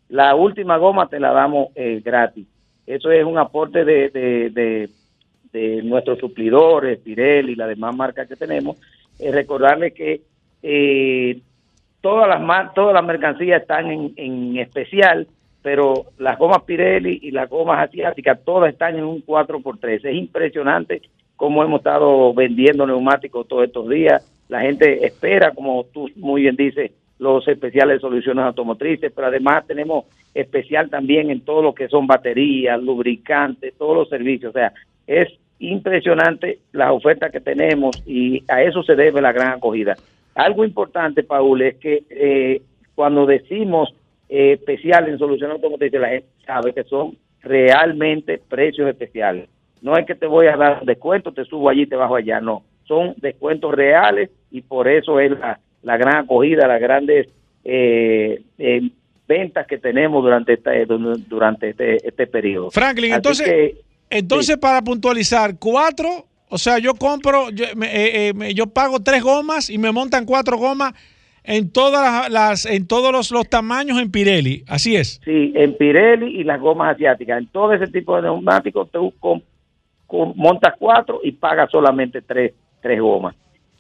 La última goma te la damos gratis. Eso es un aporte de, de, de, nuestros suplidores, Pirelli y las demás marcas que tenemos. recordarles que todas las todas las mercancías están en, especial, pero las gomas Pirelli y las gomas asiáticas todas están en un 4x3. Es impresionante cómo hemos estado vendiendo neumáticos todos estos días. La gente espera, como tú muy bien dices, los especiales de soluciones automotrices, pero además tenemos especial también en todo lo que son baterías, lubricantes, todos los servicios. O sea, es impresionante las ofertas que tenemos y a eso se debe la gran acogida. Algo importante, Paul, es que eh, cuando decimos eh, especial en solución automotriz, la gente sabe que son realmente precios especiales. No es que te voy a dar descuento, te subo allí, te bajo allá, no. Son descuentos reales y por eso es la, la gran acogida, las grandes eh, ventas que tenemos durante esta, durante este, este periodo. Franklin, entonces, entonces para puntualizar, cuatro o sea, yo compro, yo, eh, eh, yo, pago tres gomas y me montan cuatro gomas en todas las, en todos los, los, tamaños en Pirelli. Así es. Sí, en Pirelli y las gomas asiáticas. En todo ese tipo de neumáticos tú montas cuatro y pagas solamente tres, tres gomas.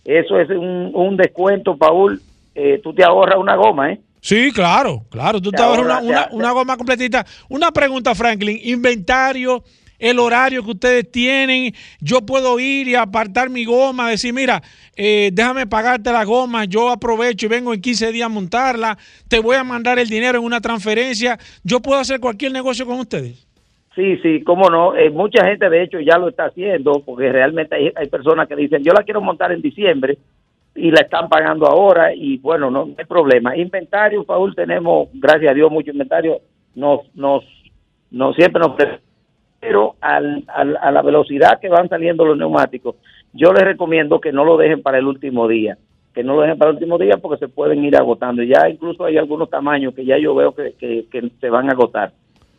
Eso es un, un descuento, Paul. Eh, tú te ahorras una goma, ¿eh? Sí, claro, claro. Tú te, ahorras una, una, una goma completita. Una pregunta, Franklin. Inventario el horario que ustedes tienen. Yo puedo ir y apartar mi goma, decir, mira, eh, déjame pagarte la goma, yo aprovecho y vengo en 15 días a montarla, te voy a mandar el dinero en una transferencia. Yo puedo hacer cualquier negocio con ustedes. Sí, sí, cómo no. Eh, mucha gente, de hecho, ya lo está haciendo, porque realmente hay, personas que dicen, yo la quiero montar en diciembre y la están pagando ahora y bueno, no, hay problema. Inventario, Paul, tenemos, gracias a Dios, mucho inventario. Nos, nos, nos siempre nos pero al, al, a la velocidad que van saliendo los neumáticos, yo les recomiendo que no lo dejen para el último día, que no lo dejen para el último día porque se pueden ir agotando. Ya incluso hay algunos tamaños que ya yo veo que se van a agotar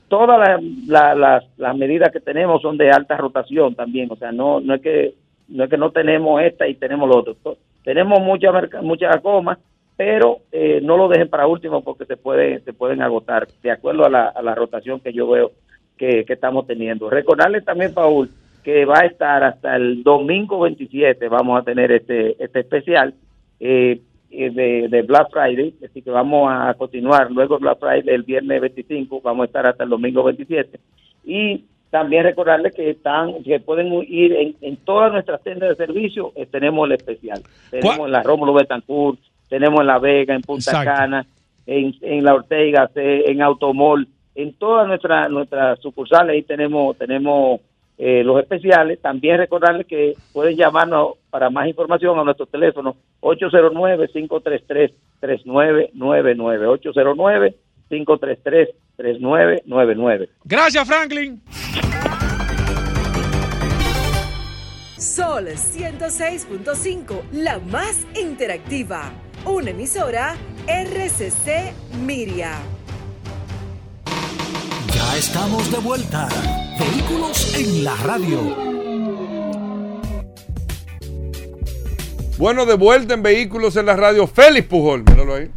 todas las, las, medidas que tenemos son de alta rotación también, o sea, no no es que no es que no tenemos esta y tenemos lo otro. Tenemos muchas muchas gomas, pero eh, no lo dejen para último porque se puede se pueden agotar de acuerdo a la, a la rotación que yo veo que, que estamos teniendo. Recordarles también, Paul, que va a estar hasta el domingo 27, vamos a tener este este especial. Eh, de, de Black Friday, así que vamos a continuar luego Black Friday el viernes 25, vamos a estar hasta el domingo 27 y también recordarles que están que pueden ir en, en todas nuestras tiendas de servicio, eh, tenemos el especial. Tenemos ¿Cuál? en la Rómulo Betancourt, tenemos en La Vega, en Punta Exacto. Cana, en, en La Ortega, en Automol, en todas nuestras nuestras sucursales ahí tenemos tenemos eh, los especiales. También recordarles que pueden llamarnos para más información a nuestro teléfono 809-533-3999. 809-533-3999. Gracias, Franklin. Sol 106.5, la más interactiva. Una emisora RCC Miria. Ya estamos de vuelta. Vehículos en la radio. Bueno, de vuelta en Vehículos en la Radio, Félix Pujol, míralo ahí.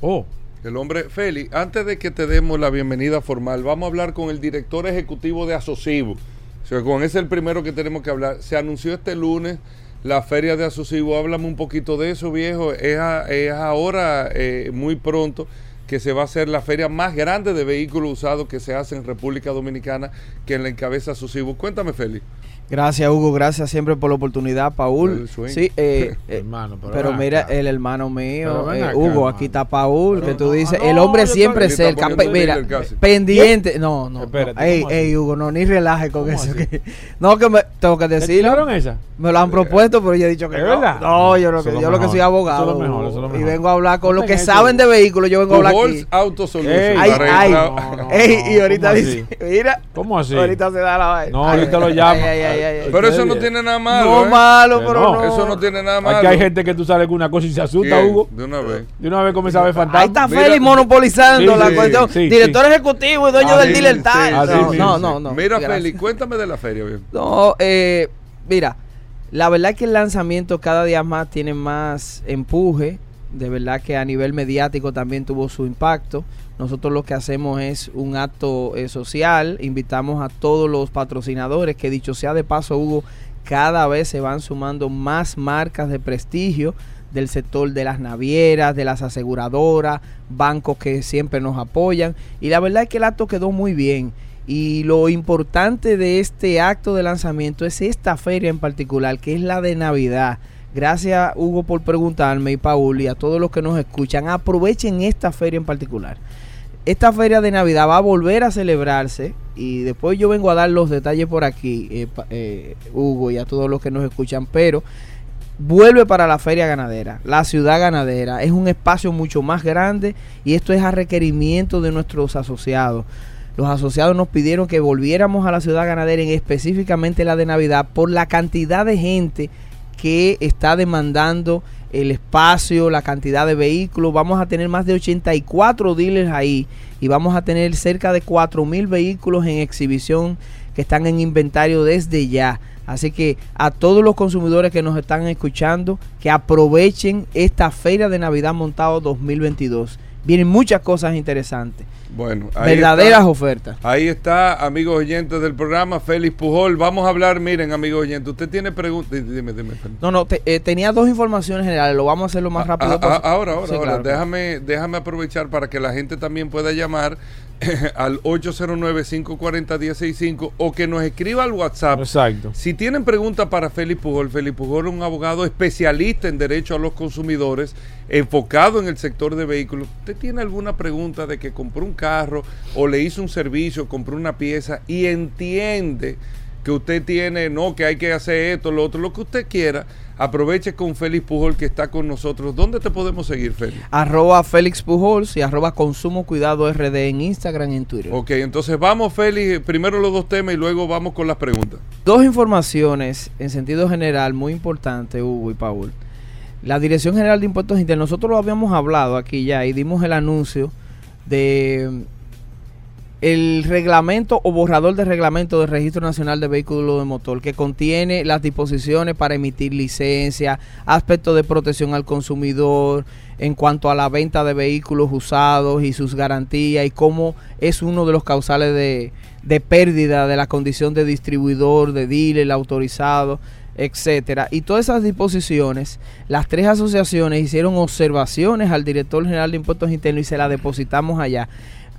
Oh, El hombre, Félix, antes de que te demos la bienvenida formal, vamos a hablar con el director ejecutivo de Asocivo. O sea, con ese es el primero que tenemos que hablar. Se anunció este lunes la feria de Asocivo. Háblame un poquito de eso, viejo. Es, a- es ahora eh, muy pronto que se va a hacer la feria más grande de vehículos usados que se hace en República Dominicana, que la encabeza Asocivo. Cuéntame, Félix. Gracias, Hugo. Gracias siempre por la oportunidad, El Paul. Sí, eh, (laughs) eh, hermano, pero, mira, acá. el hermano mío, eh, acá, Hugo, hermano. aquí está Paul, Pero que tú no, dices, no, el hombre siempre. Está pe- poniendo Mira, pendiente. No, no. Espérate, no. Ey, ey, Hugo, no, ni relaje con ¿Cómo eso. que- no, que me, tengo que ¿Te decirlo. esa? Me lo han propuesto, pero yo he dicho que ¿Es no. verdad? No, yo, lo que, es lo soy abogado. Es mejor, es y vengo a hablar con los que saben de vehículos. Yo vengo a hablar aquí. Auto Ay, ay. Ey, y ahorita ¿cómo dice, mira, ¿Cómo así? ahorita se da la vaina. No, ahorita lo ay, llama. Ay, ay. Pero eso no tiene nada malo. No ¿eh? malo, Que pero no. no. Eso no tiene nada malo. Aquí hay gente que tú sales con una cosa y se asusta, ¿Quién? Hugo. De una vez. De una vez comienza a ver fantasmas. Ahí está Mira- Félix monopolizando Sí, la sí, cuestión. sí, Director ejecutivo y dueño Así del dealer sí, tal. sí, no, sí, no, sí. no, no. Mira, Gracias. Félix, cuéntame de la feria, bien. No, eh, mira, la verdad es que el lanzamiento cada día más tiene más empuje. De verdad que a nivel mediático también tuvo su impacto. Nosotros lo que hacemos es un acto eh, social. Invitamos a todos los patrocinadores, que dicho sea de paso, Hugo, cada vez se van sumando más marcas de prestigio del sector de las navieras, de las aseguradoras, bancos que siempre nos apoyan. Y la verdad es que el acto quedó muy bien. Y lo importante de este acto de lanzamiento es esta feria en particular, que es la de Navidad. Gracias, Hugo, por preguntarme y Paul y a todos los que nos escuchan. Aprovechen esta feria en particular. Esta feria de Navidad va a volver a celebrarse y después yo vengo a dar los detalles por aquí, eh, eh, Hugo, y a todos los que nos escuchan, pero vuelve para la feria ganadera, la ciudad ganadera. Es un espacio mucho más grande y esto es a requerimiento de nuestros asociados. Los asociados nos pidieron que volviéramos a la ciudad ganadera, en específicamente la de Navidad, por la cantidad de gente que está demandando el espacio, la cantidad de vehículos. Vamos a tener más de 84 dealers ahí y vamos a tener cerca de 4 mil vehículos en exhibición que están en inventario desde ya. Así que a todos los consumidores que nos están escuchando, que aprovechen esta feria de Navidad montado 2022. Vienen muchas cosas interesantes, Bueno, ahí verdaderas está. ofertas. Ahí está, amigos oyentes del programa, Félix Pujol. Vamos a hablar, miren, amigos oyentes, usted tiene preguntas. Dime, dime, Félix. No, no, te- eh, tenía dos informaciones generales, lo vamos a hacer lo más rápido Ah, ah, posible. ahora, ahora, Sí, ahora. claro, claro. déjame, déjame aprovechar para que la gente también pueda llamar (laughs) al 809-540-1065 o que nos escriba al WhatsApp. Exacto. Si tienen preguntas para Félix Pujol, Félix Pujol es un abogado especialista en derecho a los consumidores, enfocado en el sector de vehículos. ¿Usted tiene alguna pregunta de que compró un carro o le hizo un servicio, compró una pieza y entiende que usted tiene, no, que hay que hacer esto, lo otro, lo que usted quiera? Aproveche con Félix Pujol que está con nosotros. ¿Dónde te podemos seguir, Félix? Arroba Félix Pujols y arroba Consumo Cuidado RD en Instagram y en Twitter. Ok, entonces vamos, Félix, primero los dos temas y luego vamos con las preguntas. Dos informaciones en sentido general muy importantes, Hugo y Paul. La Dirección General de Impuestos Internos, nosotros lo habíamos hablado aquí ya y dimos el anuncio de el reglamento o borrador de reglamento del Registro Nacional de Vehículos de Motor que contiene las disposiciones para emitir licencia, aspectos de protección al consumidor en cuanto a la venta de vehículos usados y sus garantías y cómo es uno de los causales de, de pérdida de la condición de distribuidor, de dealer, autorizado, etcétera. Y todas esas disposiciones, las tres asociaciones hicieron observaciones al director general de impuestos internos y se las depositamos allá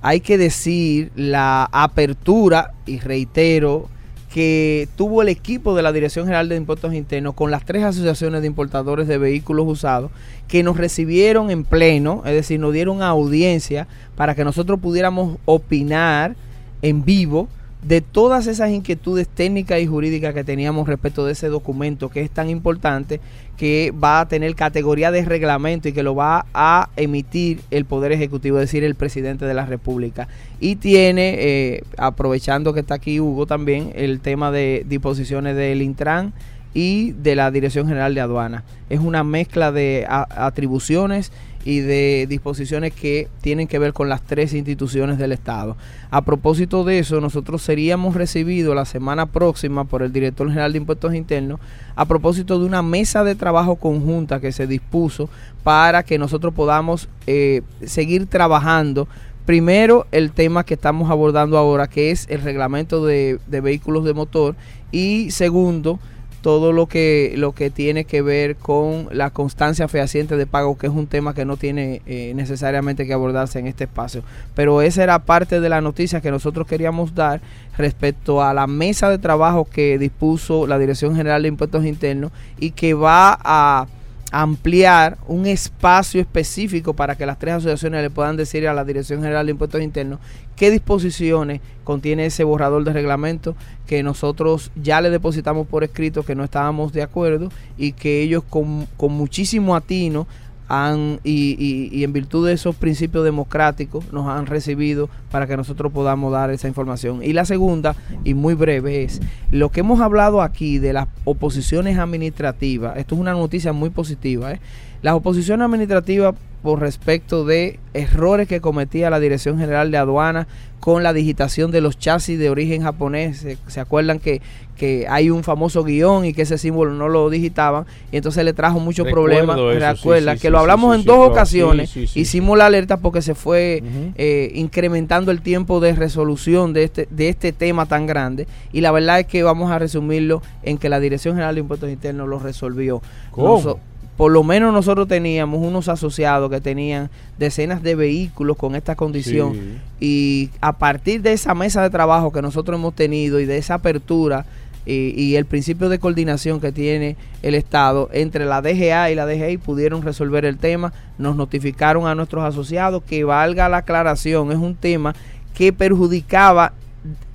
hay que decir la apertura, y reitero, que tuvo el equipo de la Dirección General de Impuestos Internos con las tres asociaciones de importadores de vehículos usados que nos recibieron en pleno, es decir, nos dieron audiencia para que nosotros pudiéramos opinar en vivo de todas esas inquietudes técnicas y jurídicas que teníamos respecto de ese documento que es tan importante que va a tener categoría de reglamento y que lo va a emitir el Poder Ejecutivo, es decir, el presidente de la República. Y tiene, eh, aprovechando que está aquí Hugo también, el tema de disposiciones del Intran y de la Dirección General de Aduana. Es una mezcla de atribuciones y de disposiciones que tienen que ver con las tres instituciones del Estado. A propósito de eso, nosotros seríamos recibidos la semana próxima por el director general de Impuestos Internos a propósito de una mesa de trabajo conjunta que se dispuso para que nosotros podamos eh, seguir trabajando Primero, el tema que estamos abordando ahora, que es el reglamento de, de vehículos de motor. Y segundo, todo lo que lo que tiene que ver con la constancia fehaciente de pago, que es un tema que no tiene eh, necesariamente que abordarse en este espacio. Pero esa era parte de la noticia que nosotros queríamos dar respecto a la mesa de trabajo que dispuso la Dirección General de Impuestos Internos y que va a ampliar un espacio específico para que las tres asociaciones le puedan decir a la Dirección General de Impuestos Internos qué disposiciones contiene ese borrador de reglamento que nosotros ya le depositamos por escrito que no estábamos de acuerdo y que ellos con, con muchísimo atino han, y, y, en virtud de esos principios democráticos nos han recibido para que nosotros podamos dar esa información. Y la segunda, y muy breve, es lo que hemos hablado aquí de las oposiciones administrativas. Esto es una noticia muy positiva. ¿eh? Las oposiciones administrativas por respecto de errores que cometía la Dirección General de Aduana con la digitación de los chasis de origen japonés. Se, acuerdan que, que, hay un famoso guion y que ese símbolo no lo digitaban y entonces le trajo muchos problemas. Recuerda que lo hablamos en dos ocasiones. Hicimos la alerta porque se fue eh, incrementando el tiempo de resolución de este, de este tema tan grande y la verdad es que vamos a resumirlo en que la Dirección General de Impuestos Internos lo resolvió. ¿Cómo? Por lo menos nosotros teníamos unos asociados que tenían decenas de vehículos con esta condición. Y a partir de esa mesa de trabajo que nosotros hemos tenido y de esa apertura y, el principio de coordinación que tiene el Estado entre la DGA y la DGI pudieron resolver el tema, nos notificaron a nuestros asociados que valga la aclaración, es un tema que perjudicaba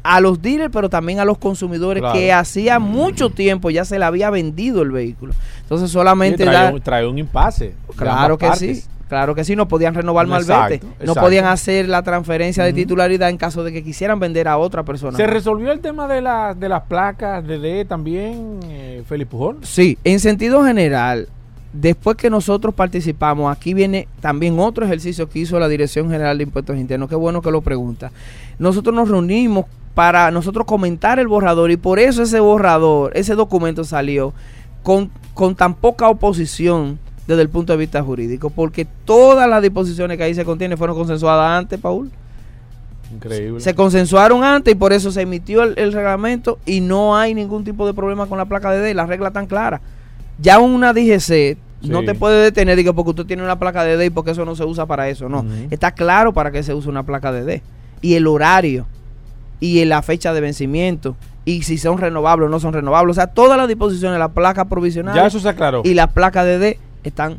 a los dealers, pero también a los consumidores que hacía mucho tiempo ya se le había vendido el vehículo. Entonces solamente trae, un impasse. Claro que sí. Claro que sí, no podían renovar malvete, no podían hacer la transferencia de titularidad en caso de que quisieran vender a otra persona. ¿Se resolvió el tema de, la, de las placas de D también, eh, Felipe Pujol? Sí, en sentido general, después que nosotros participamos, aquí viene también otro ejercicio que hizo la Dirección General de Impuestos Internos, qué bueno que lo pregunta. Nosotros nos reunimos para nosotros comentar el borrador y por eso ese borrador, ese documento salió con, con tan poca oposición desde el punto de vista jurídico, porque todas las disposiciones que ahí se contienen fueron consensuadas antes, Paul. Increíble. Se consensuaron antes y por eso se emitió el, reglamento y no hay ningún tipo de problema con la placa de D, la regla tan clara. Ya una DGC no te puede detener digo, porque usted tiene una placa de D y porque eso no se usa para eso, no. Está claro para qué se usa una placa de D y el horario y la fecha de vencimiento y si son renovables o no son renovables. O sea, todas las disposiciones, la placa provisional Ya eso se aclaró. y la placa DD están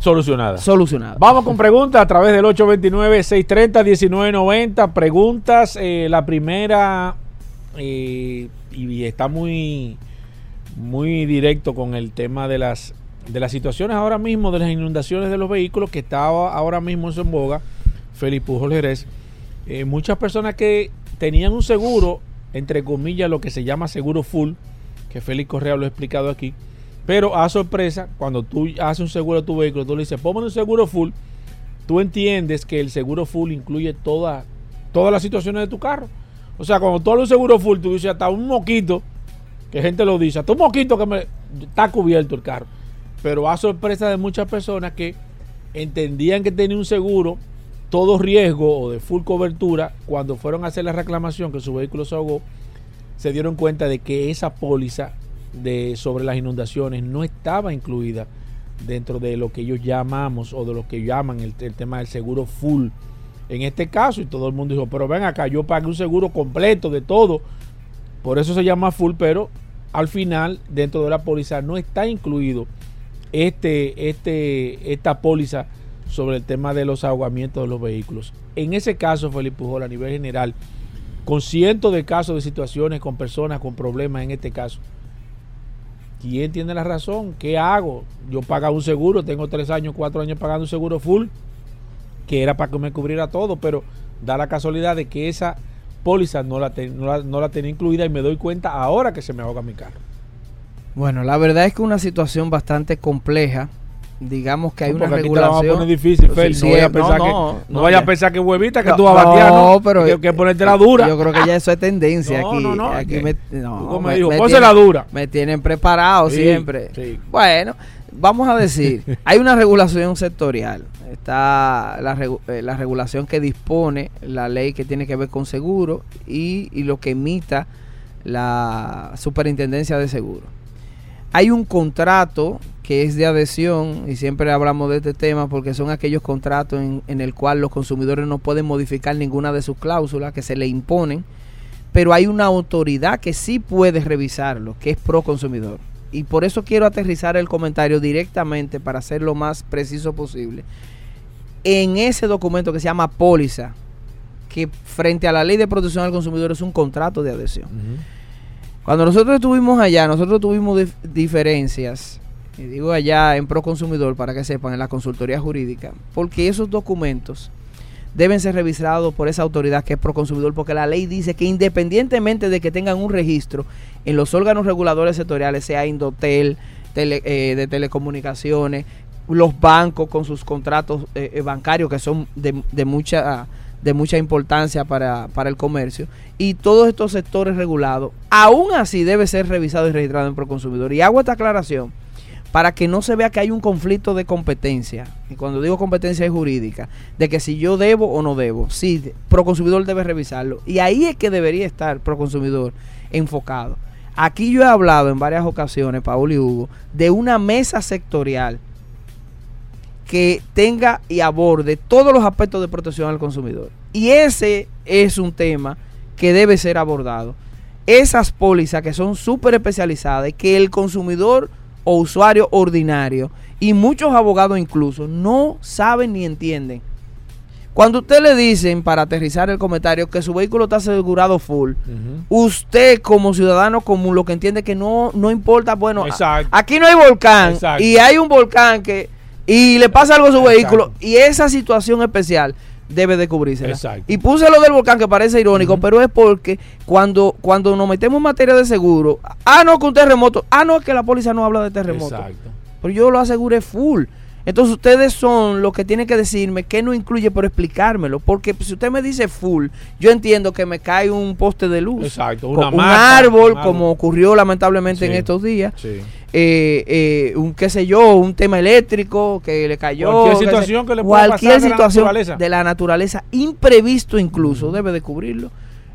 Solucionada. solucionadas. Vamos con preguntas a través del 829-630-1990. Preguntas, eh, la primera, eh, y está muy, muy directo con el tema de las, de las situaciones ahora mismo, de las inundaciones de los vehículos, que estaba ahora mismo en boga, Felipe Pujol Jerez. Eh, muchas personas que tenían un seguro, entre comillas, lo que se llama seguro full, que Félix Correa lo ha explicado aquí, pero a sorpresa, cuando tú haces un seguro de tu vehículo, tú le dices, ponme un seguro full, tú entiendes que el seguro full incluye toda, todas las situaciones de tu carro. O sea, cuando tú hablas de un seguro full, tú dices hasta un moquito, que gente lo dice, hasta un moquito que me está cubierto el carro. Pero a sorpresa de muchas personas que entendían que tenía un seguro, todo riesgo o de full cobertura, cuando fueron a hacer la reclamación que su vehículo se ahogó, se dieron cuenta de que esa póliza de, sobre las inundaciones no estaba incluida dentro de lo que ellos llamamos o de lo que llaman el, el tema del seguro full. En este caso, y todo el mundo dijo, pero ven acá, yo pagué un seguro completo de todo. Por eso se llama full, pero al final, dentro de la póliza, no está incluido este, este, esta póliza sobre el tema de los ahogamientos de los vehículos. En ese caso, Felipe Pujol, a nivel general, con cientos de casos de situaciones con personas con problemas en este caso, ¿quién tiene la razón? ¿Qué hago? Yo pagaba un seguro, tengo tres años, cuatro años pagando un seguro full, que era para que me cubriera todo, pero da la casualidad de que esa póliza no la, ten- no la, no la tenía incluida y me doy cuenta ahora que se me ahoga mi carro. Bueno, la verdad es que una situación bastante compleja. Digamos que hay No, una vamos a regulación. poner difícil, Félix. Sí, no vaya a pensar no, que, no, no vaya ya. a pensar que huevita, que tú vas a batear, no. pero que, que ponerte la dura. Yo creo que ya eso es tendencia aquí. no, no, aquí me, no, me- dijo, me tienen- la dura. Me tienen preparado Sí, siempre. sí. Bueno, vamos a decir, (laughs) hay una regulación sectorial. Está la, eh, la regulación que dispone la ley que tiene que ver con seguro y, y lo que emita la superintendencia de seguro. Hay un contrato que es de adhesión y siempre hablamos de este tema porque son aquellos contratos en, en el cual los consumidores no pueden modificar ninguna de sus cláusulas que se le imponen, pero hay una autoridad que sí puede revisarlo, que es pro consumidor. Y por eso quiero aterrizar el comentario directamente para ser lo más preciso posible. En ese documento que se llama póliza, que frente a la ley de protección al consumidor es un contrato de adhesión. Cuando nosotros estuvimos allá, nosotros tuvimos dif- diferencias, y digo allá en Pro Consumidor para que sepan, en la consultoría jurídica, porque esos documentos deben ser revisados por esa autoridad que es Pro Consumidor, porque la ley dice que independientemente de que tengan un registro en los órganos reguladores sectoriales, sea Indotel, tele- eh, de telecomunicaciones, los bancos con sus contratos eh, eh, bancarios que son de, de mucha de mucha importancia para, para el comercio y todos estos sectores regulados, aún así debe ser revisado y registrado en Proconsumidor. Y hago esta aclaración para que no se vea que hay un conflicto de competencia. Y cuando digo competencia es jurídica, de que si yo debo o no debo. Sí, Proconsumidor debe revisarlo. Y ahí es que debería estar Proconsumidor enfocado. Aquí yo he hablado en varias ocasiones, Paul y Hugo, de una mesa sectorial que tenga y aborde todos los aspectos de protección al consumidor. Y ese es un tema que debe ser abordado. Esas pólizas que son súper especializadas y que el consumidor o usuario ordinario y muchos abogados incluso no saben ni entienden. Cuando usted le dicen, para aterrizar el comentario, que su vehículo está asegurado full, usted como ciudadano común lo que entiende que no, no importa, bueno, Exacto. aquí no hay volcán Exacto. y hay un volcán que y le pasa algo a su Exacto. vehículo y esa situación especial debe de cubrirse. Exacto. Y puse lo del volcán que parece irónico, pero es porque cuando, cuando nos metemos en materia de seguro, ah, no, que un terremoto, ah, no, es que la póliza no habla de terremoto. Exacto. Pero yo lo aseguré full. Entonces ustedes son los que tienen que decirme qué no incluye por explicármelo. Porque pues, si usted me dice full, yo entiendo que me cae un poste de luz. Exacto, una mata, árbol, un árbol. como ocurrió lamentablemente en estos días. Sí. Eh, eh, un qué sé yo, un tema eléctrico que le cayó. Cualquier situación que le pueda cualquier pasar de la situación naturaleza. de la naturaleza, imprevisto incluso, debe de cubrirlo.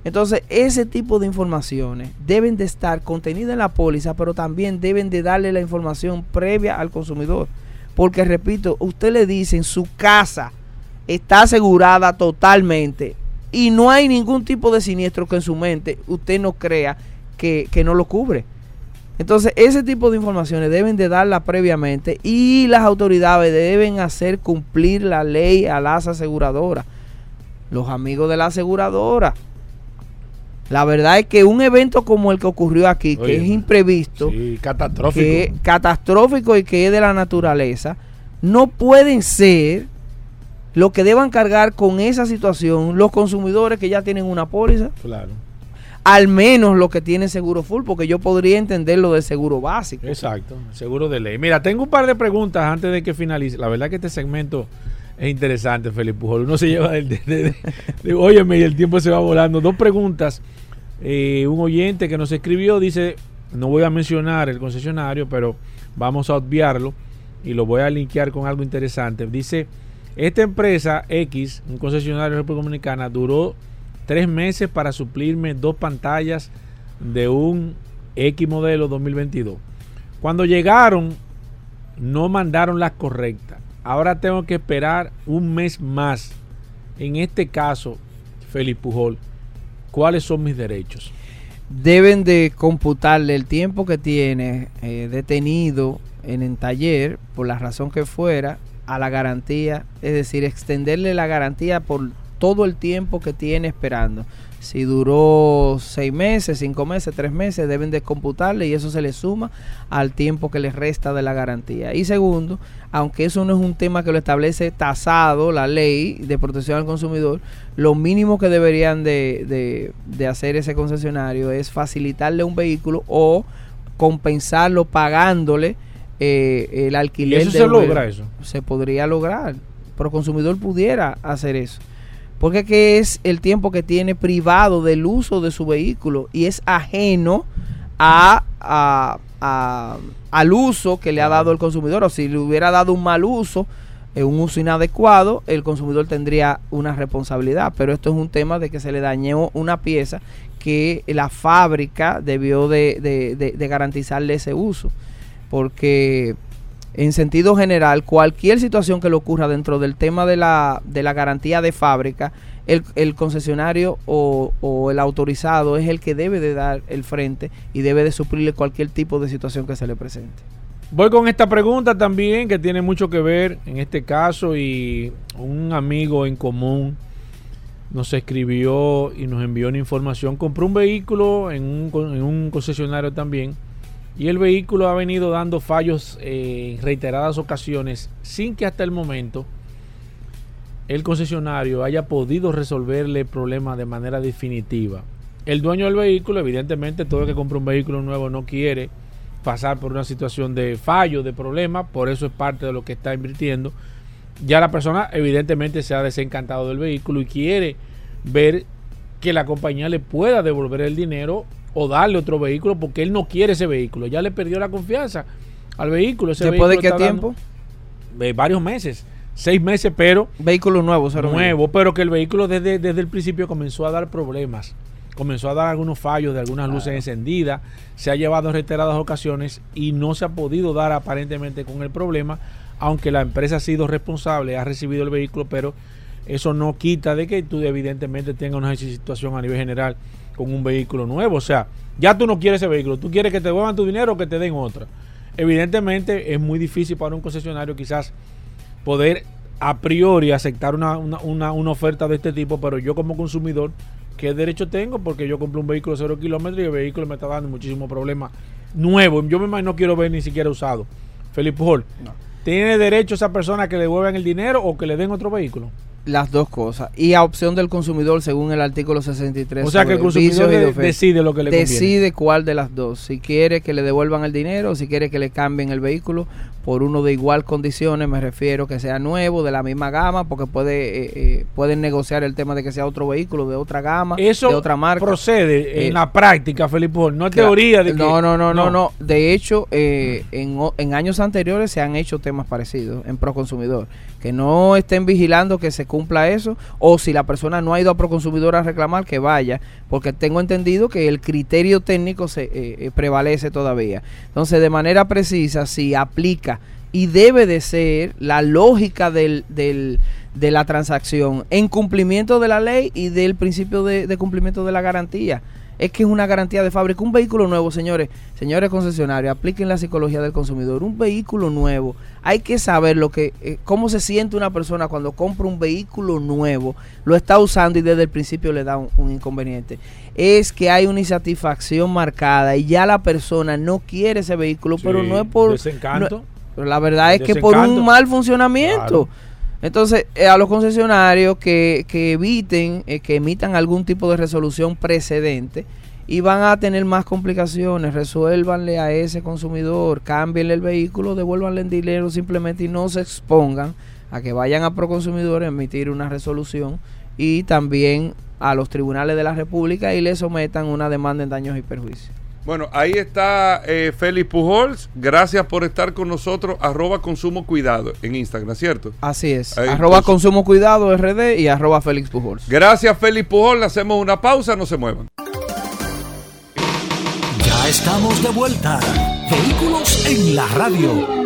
Entonces, ese tipo de informaciones deben de estar contenidas en la póliza, pero también deben de darle la información previa al consumidor. Porque, repito, usted le dice en su casa está asegurada totalmente. y no hay ningún tipo de siniestro que en su mente usted no crea que, que no lo cubre. Entonces, ese tipo de informaciones deben de darla previamente y las autoridades deben hacer cumplir la ley a las aseguradoras. Los amigos de la aseguradora. La verdad es que un evento como el que ocurrió aquí, que es imprevisto, Sí, catastrófico. que catastrófico y que es de la naturaleza, no pueden ser lo que deban cargar con esa situación los consumidores que ya tienen una póliza, Claro. al menos los que tienen seguro full, porque yo podría entender lo del seguro básico. Exacto, seguro de ley. Mira, tengo un par de preguntas antes de que finalice. La verdad que este segmento es interesante, Felipe Pujol. Uno se lleva del... De, óyeme, y el tiempo se va volando. Dos preguntas. Eh, un oyente que nos escribió dice, no voy a mencionar el concesionario, pero vamos a obviarlo y lo voy a linkear con algo interesante. Dice, esta empresa X, un concesionario de República Dominicana, duró tres meses para suplirme dos pantallas de un X modelo 2022. Cuando llegaron, no mandaron las correctas. Ahora tengo que esperar un mes más. En este caso, Felipe Pujol, ¿cuáles son mis derechos? Deben de computarle el tiempo que tiene eh, detenido en el taller, por la razón que fuera, a la garantía, es decir, extenderle la garantía por todo el tiempo que tiene esperando. Si duró seis meses, cinco meses, tres meses, deben de computarle y eso se le suma al tiempo que le resta de la garantía. Y segundo, aunque eso no es un tema que lo establece tasado la ley de protección al consumidor, lo mínimo que deberían de, de- de hacer ese concesionario es facilitarle un vehículo o compensarlo pagándole eh, el ¿Y alquiler eso del se logra eso? se podría lograr. Pero consumidor pudiera hacer eso. Porque que es el tiempo que tiene privado del uso de su vehículo y es ajeno a, a- a- al uso que le ha dado el consumidor. O si le hubiera dado un mal uso, eh, un uso inadecuado, el consumidor tendría una responsabilidad. Pero esto es un tema de que se le dañó una pieza que la fábrica debió de, de- de- de garantizarle ese uso. Porque en sentido general, cualquier situación que le ocurra dentro del tema de la, de la garantía de fábrica, el, el concesionario o, el autorizado es el que debe de dar el frente y debe de suplirle cualquier tipo de situación que se le presente. Voy con esta pregunta también que tiene mucho que ver en este caso y un amigo en común nos escribió y nos envió una información. Compró un vehículo en un, en un concesionario también y el vehículo ha venido dando fallos eh, en reiteradas ocasiones sin que hasta el momento el concesionario haya podido resolverle el problema de manera definitiva. El dueño del vehículo, evidentemente, todo el que compra un vehículo nuevo no quiere pasar por una situación de fallo, de problema, por eso es parte de lo que está invirtiendo. Ya la persona evidentemente se ha desencantado del vehículo y quiere ver que la compañía le pueda devolver el dinero o darle otro vehículo porque él no quiere ese vehículo. Ya le perdió la confianza al vehículo. Ese ¿Después de qué tiempo? eh, varios meses, seis meses, pero Vehículo nuevo, nuevo, pero que el vehículo desde, desde el principio comenzó a dar problemas, comenzó a dar algunos fallos de algunas luces encendidas, se ha llevado en reiteradas ocasiones y no se ha podido dar aparentemente con el problema, aunque la empresa ha sido responsable, ha recibido el vehículo, pero eso no quita de que tú evidentemente tengas una situación a nivel general con un vehículo nuevo, o sea, ya tú no quieres ese vehículo, tú quieres que te devuelvan tu dinero o que te den otra. Evidentemente es muy difícil para un concesionario quizás poder a priori aceptar una, una, una, una oferta de este tipo, pero yo como consumidor, ¿qué derecho tengo? Porque yo compré un vehículo cero kilómetros y el vehículo me está dando muchísimos problemas nuevo. Yo me imagino no quiero ver ni siquiera usado. Felipe Hall, ¿tiene derecho esa persona que le devuelvan el dinero o que le den otro vehículo? Las dos cosas. Y a opción del consumidor según el artículo 63. O sea que el consumidor de- decide lo que le conviene. Decide cuál de las dos. Si quiere que le devuelvan el dinero o si quiere que le cambien el vehículo por uno de igual condiciones, me refiero que sea nuevo, de la misma gama, porque puede eh, eh, pueden negociar el tema de que sea otro vehículo de otra gama, Eso de otra marca. procede Eh, en la práctica, Felipe no es Claro. teoría de que... No, no, no, no, no. De hecho, eh, en, en años anteriores se han hecho temas parecidos en Proconsumidor. Que no estén vigilando que se cumpla eso. O si la persona no ha ido a Proconsumidor a reclamar, que vaya. Porque tengo entendido que el criterio técnico se eh, eh, prevalece todavía. Entonces, de manera precisa, si aplica y debe de ser la lógica del, del, de la transacción en cumplimiento de la ley y del principio de, de cumplimiento de la garantía. Es que es una garantía de fábrica. Un vehículo nuevo, señores, señores concesionarios, apliquen la psicología del consumidor. Un vehículo nuevo, hay que saber lo que, eh, cómo se siente una persona cuando compra un vehículo nuevo, lo está usando y desde el principio le da un, un inconveniente. Es que hay una insatisfacción marcada y ya la persona no quiere ese vehículo, pero no es por... desencanto. no- pero la verdad es que por un mal funcionamiento. Claro. Entonces, eh, a los concesionarios que, que eviten, eh, que emitan algún tipo de resolución precedente y van a tener más complicaciones, resuélvanle a ese consumidor, cámbienle el vehículo, devuélvanle el dinero simplemente y no se expongan a que vayan a Proconsumidor a emitir una resolución y también a los tribunales de la República y le sometan una demanda en daños y perjuicios. Bueno, ahí está eh, Félix Pujols. Gracias por estar con nosotros. Arroba consumo cuidado en Instagram, ¿cierto? Así es. Ahí, arroba Consumo Cuidado RD y arroba Félix Pujols. Gracias, Félix Pujols. Hacemos una pausa, no se muevan. Ya estamos de vuelta. Vehículos en la radio.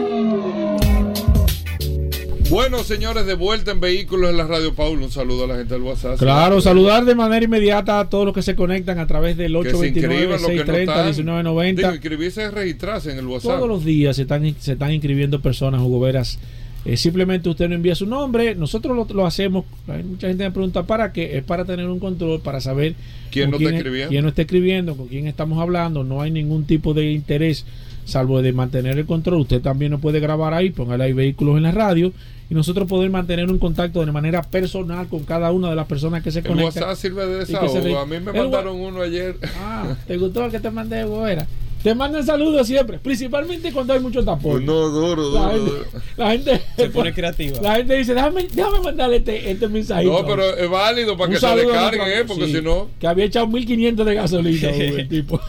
Bueno, señores, de vuelta en Vehículos en la Radio Paulo. Un saludo a la gente del WhatsApp. Claro, saludar de manera inmediata a todos los que se conectan a través del Que se inscriban los que no están. Digo, 829-630-1990. inscribirse es registrarse en el WhatsApp. Todos los días se están, se están inscribiendo personas, Hugo Veras. Eh, simplemente usted no envía su nombre, nosotros lo, lo hacemos. Hay mucha gente me pregunta para qué. Es para tener un control, para saber ¿Quién no está es- escribiendo? quién no está escribiendo, con quién estamos hablando. No hay ningún tipo de interés, salvo de mantener el control. Usted también nos puede grabar ahí, póngale ahí vehículos en la radio y nosotros poder mantener un contacto de manera personal con cada una de las personas que se El conectan. WhatsApp sirve de se desahogo. re- A mí me el wa- mandaron uno ayer. Ah, ¿te gustó el que te mandé, Veras? Te mandan saludos siempre, principalmente cuando hay mucho tapón. No, duro, La duro, gente, duro. la gente Se pone (laughs) creativa. La gente dice, déjame, déjame mandarle este, este mensajito. No, pero es válido para Un que se descarguen, ¿eh? Porque sí, si no. Que había echado 1500 de gasolina, (laughs) el tipo.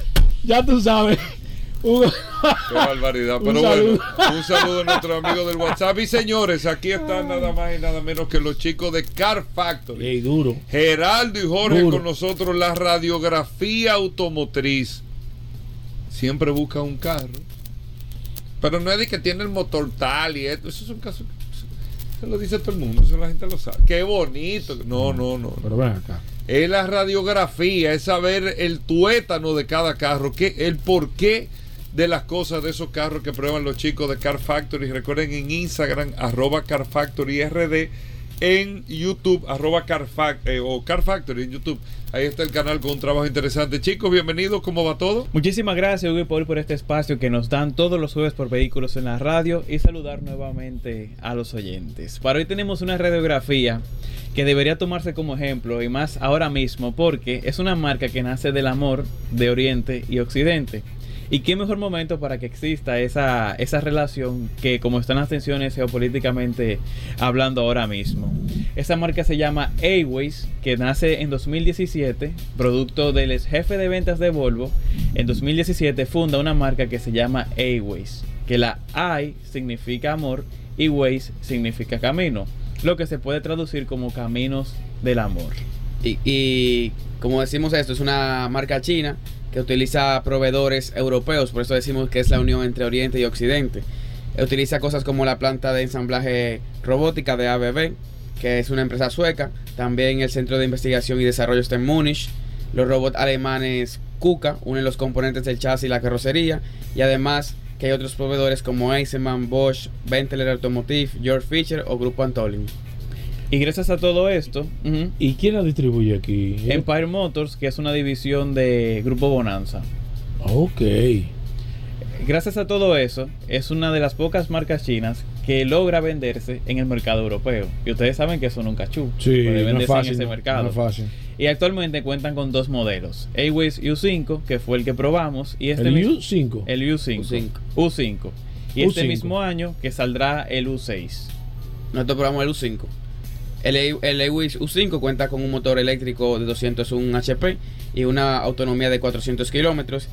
Ya tú sabes. Qué barbaridad. Un Pero saludo. bueno, un saludo a nuestros amigos del WhatsApp. Y señores, aquí están nada más y nada menos que los chicos de Car Factory. Ey, duro. Geraldo y Jorge Duro. con nosotros, la radiografía automotriz. Siempre busca un carro. Pero no es de que tiene el motor tal y esto. Eso es un caso. Se lo dice todo el mundo, eso la gente lo sabe. Qué bonito. No, no, no. Pero ven acá. Es la radiografía, es saber el tuétano de cada carro, que, el porqué de las cosas de esos carros que prueban los chicos de Car Factory. Recuerden en Instagram, arroba Car Factory RD, en YouTube, arroba Car, Fac- eh, o Car Factory en YouTube. Ahí está el canal con un trabajo interesante. Chicos, bienvenidos, ¿cómo va todo? Muchísimas gracias, Hugo y Paul, por este espacio que nos dan todos los jueves por Vehículos en la Radio y saludar nuevamente a los oyentes. Para hoy tenemos una radiografía que debería tomarse como ejemplo y más ahora mismo porque es una marca que nace del amor de Oriente y Occidente. Y qué mejor momento para que exista esa, esa relación que como están las tensiones geopolíticamente hablando ahora mismo. Esa marca se llama Airways, que nace en 2017, producto del ex jefe de ventas de Volvo. En 2017 funda una marca que se llama Airways, que la I significa amor y Ways significa camino, lo que se puede traducir como caminos del amor. Y, y como decimos esto, es una marca china que utiliza proveedores europeos, por eso decimos que es la unión entre Oriente y Occidente. Utiliza cosas como la planta de ensamblaje robótica de ABB, que es una empresa sueca, también el Centro de Investigación y Desarrollo está en Múnich, los robots alemanes KUKA unen los componentes del chasis y la carrocería, y además que hay otros proveedores como Eisenman, Bosch, Benteler Automotive, George Fisher o Grupo Antolin. Y gracias a todo esto, ¿Y quién la distribuye aquí? Empire Motors, que es una división de Grupo Bonanza. Ok. Gracias a todo eso, es una de las pocas marcas chinas que logra venderse en el mercado europeo. Y ustedes saben que eso nunca chu. Sí, puede no es venderse fácil. en ese mercado. no es fácil. Y actualmente cuentan con dos modelos. Airways U5, que fue el que probamos, y este el mismo- U5. el U5. U5. U5. Y este U5. mismo año que saldrá el U6. Nosotros probamos el U5. El, el Lewis U5 cuenta con un motor eléctrico de 201 HP y una autonomía de 400 kilómetros.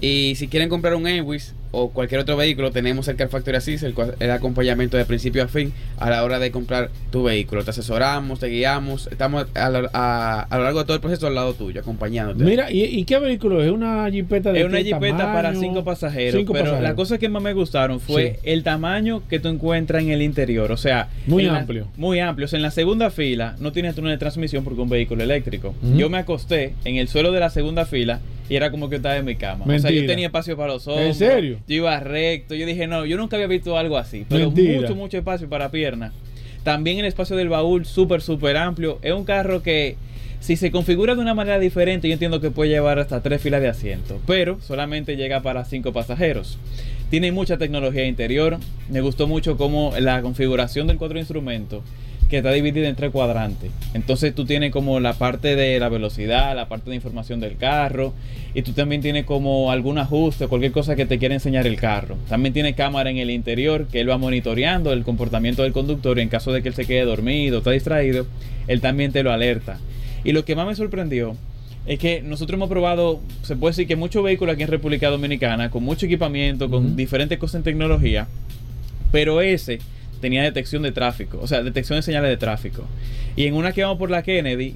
Y si quieren comprar un Lewis, o cualquier otro vehículo, tenemos el Car Factory Assist, el, cual- el acompañamiento de principio a fin a la hora de comprar tu vehículo. Te asesoramos, te guiamos, estamos a, lo- a- a lo largo de todo el proceso al lado tuyo, acompañándote. Mira, ¿y, y qué vehículo es? ¿Una jipeta de Es una jipeta tamaño? para cinco pasajeros, Cinco pero pasajeros. la cosa que más me gustaron fue Sí. el tamaño que tú encuentras en el interior, o sea, Muy la- amplio. muy amplio. O sea, en la segunda fila no tienes túnel de transmisión porque es un vehículo eléctrico. Yo me acosté en el suelo de la segunda fila y era como que estaba en mi cama. O sea, yo Mentira. tenía espacio para los hombros. ¿En serio? Yo iba recto. Yo dije, no, yo nunca había visto algo así. Pero Mentira. mucho, mucho espacio para piernas. También el espacio del baúl súper, súper amplio. Es un carro que si se configura de una manera diferente, yo entiendo que puede llevar hasta tres filas de asiento. Pero solamente llega para cinco pasajeros. Tiene mucha tecnología interior. Me gustó mucho cómo la configuración del cuadro de instrumentos que está dividida en tres cuadrantes. Entonces tú tienes como la parte de la velocidad, la parte de información del carro y tú también tienes como algún ajuste o cualquier cosa que te quiera enseñar el carro. También tiene cámara en el interior que él va monitoreando el comportamiento del conductor y en caso de que él se quede dormido o está distraído, él también te lo alerta. Y lo que más me sorprendió es que nosotros hemos probado, se puede decir que muchos vehículos aquí en República Dominicana, con mucho equipamiento, con diferentes cosas en tecnología, pero ese tenía detección de tráfico, o sea, detección de señales de tráfico. Y en una que vamos por la Kennedy,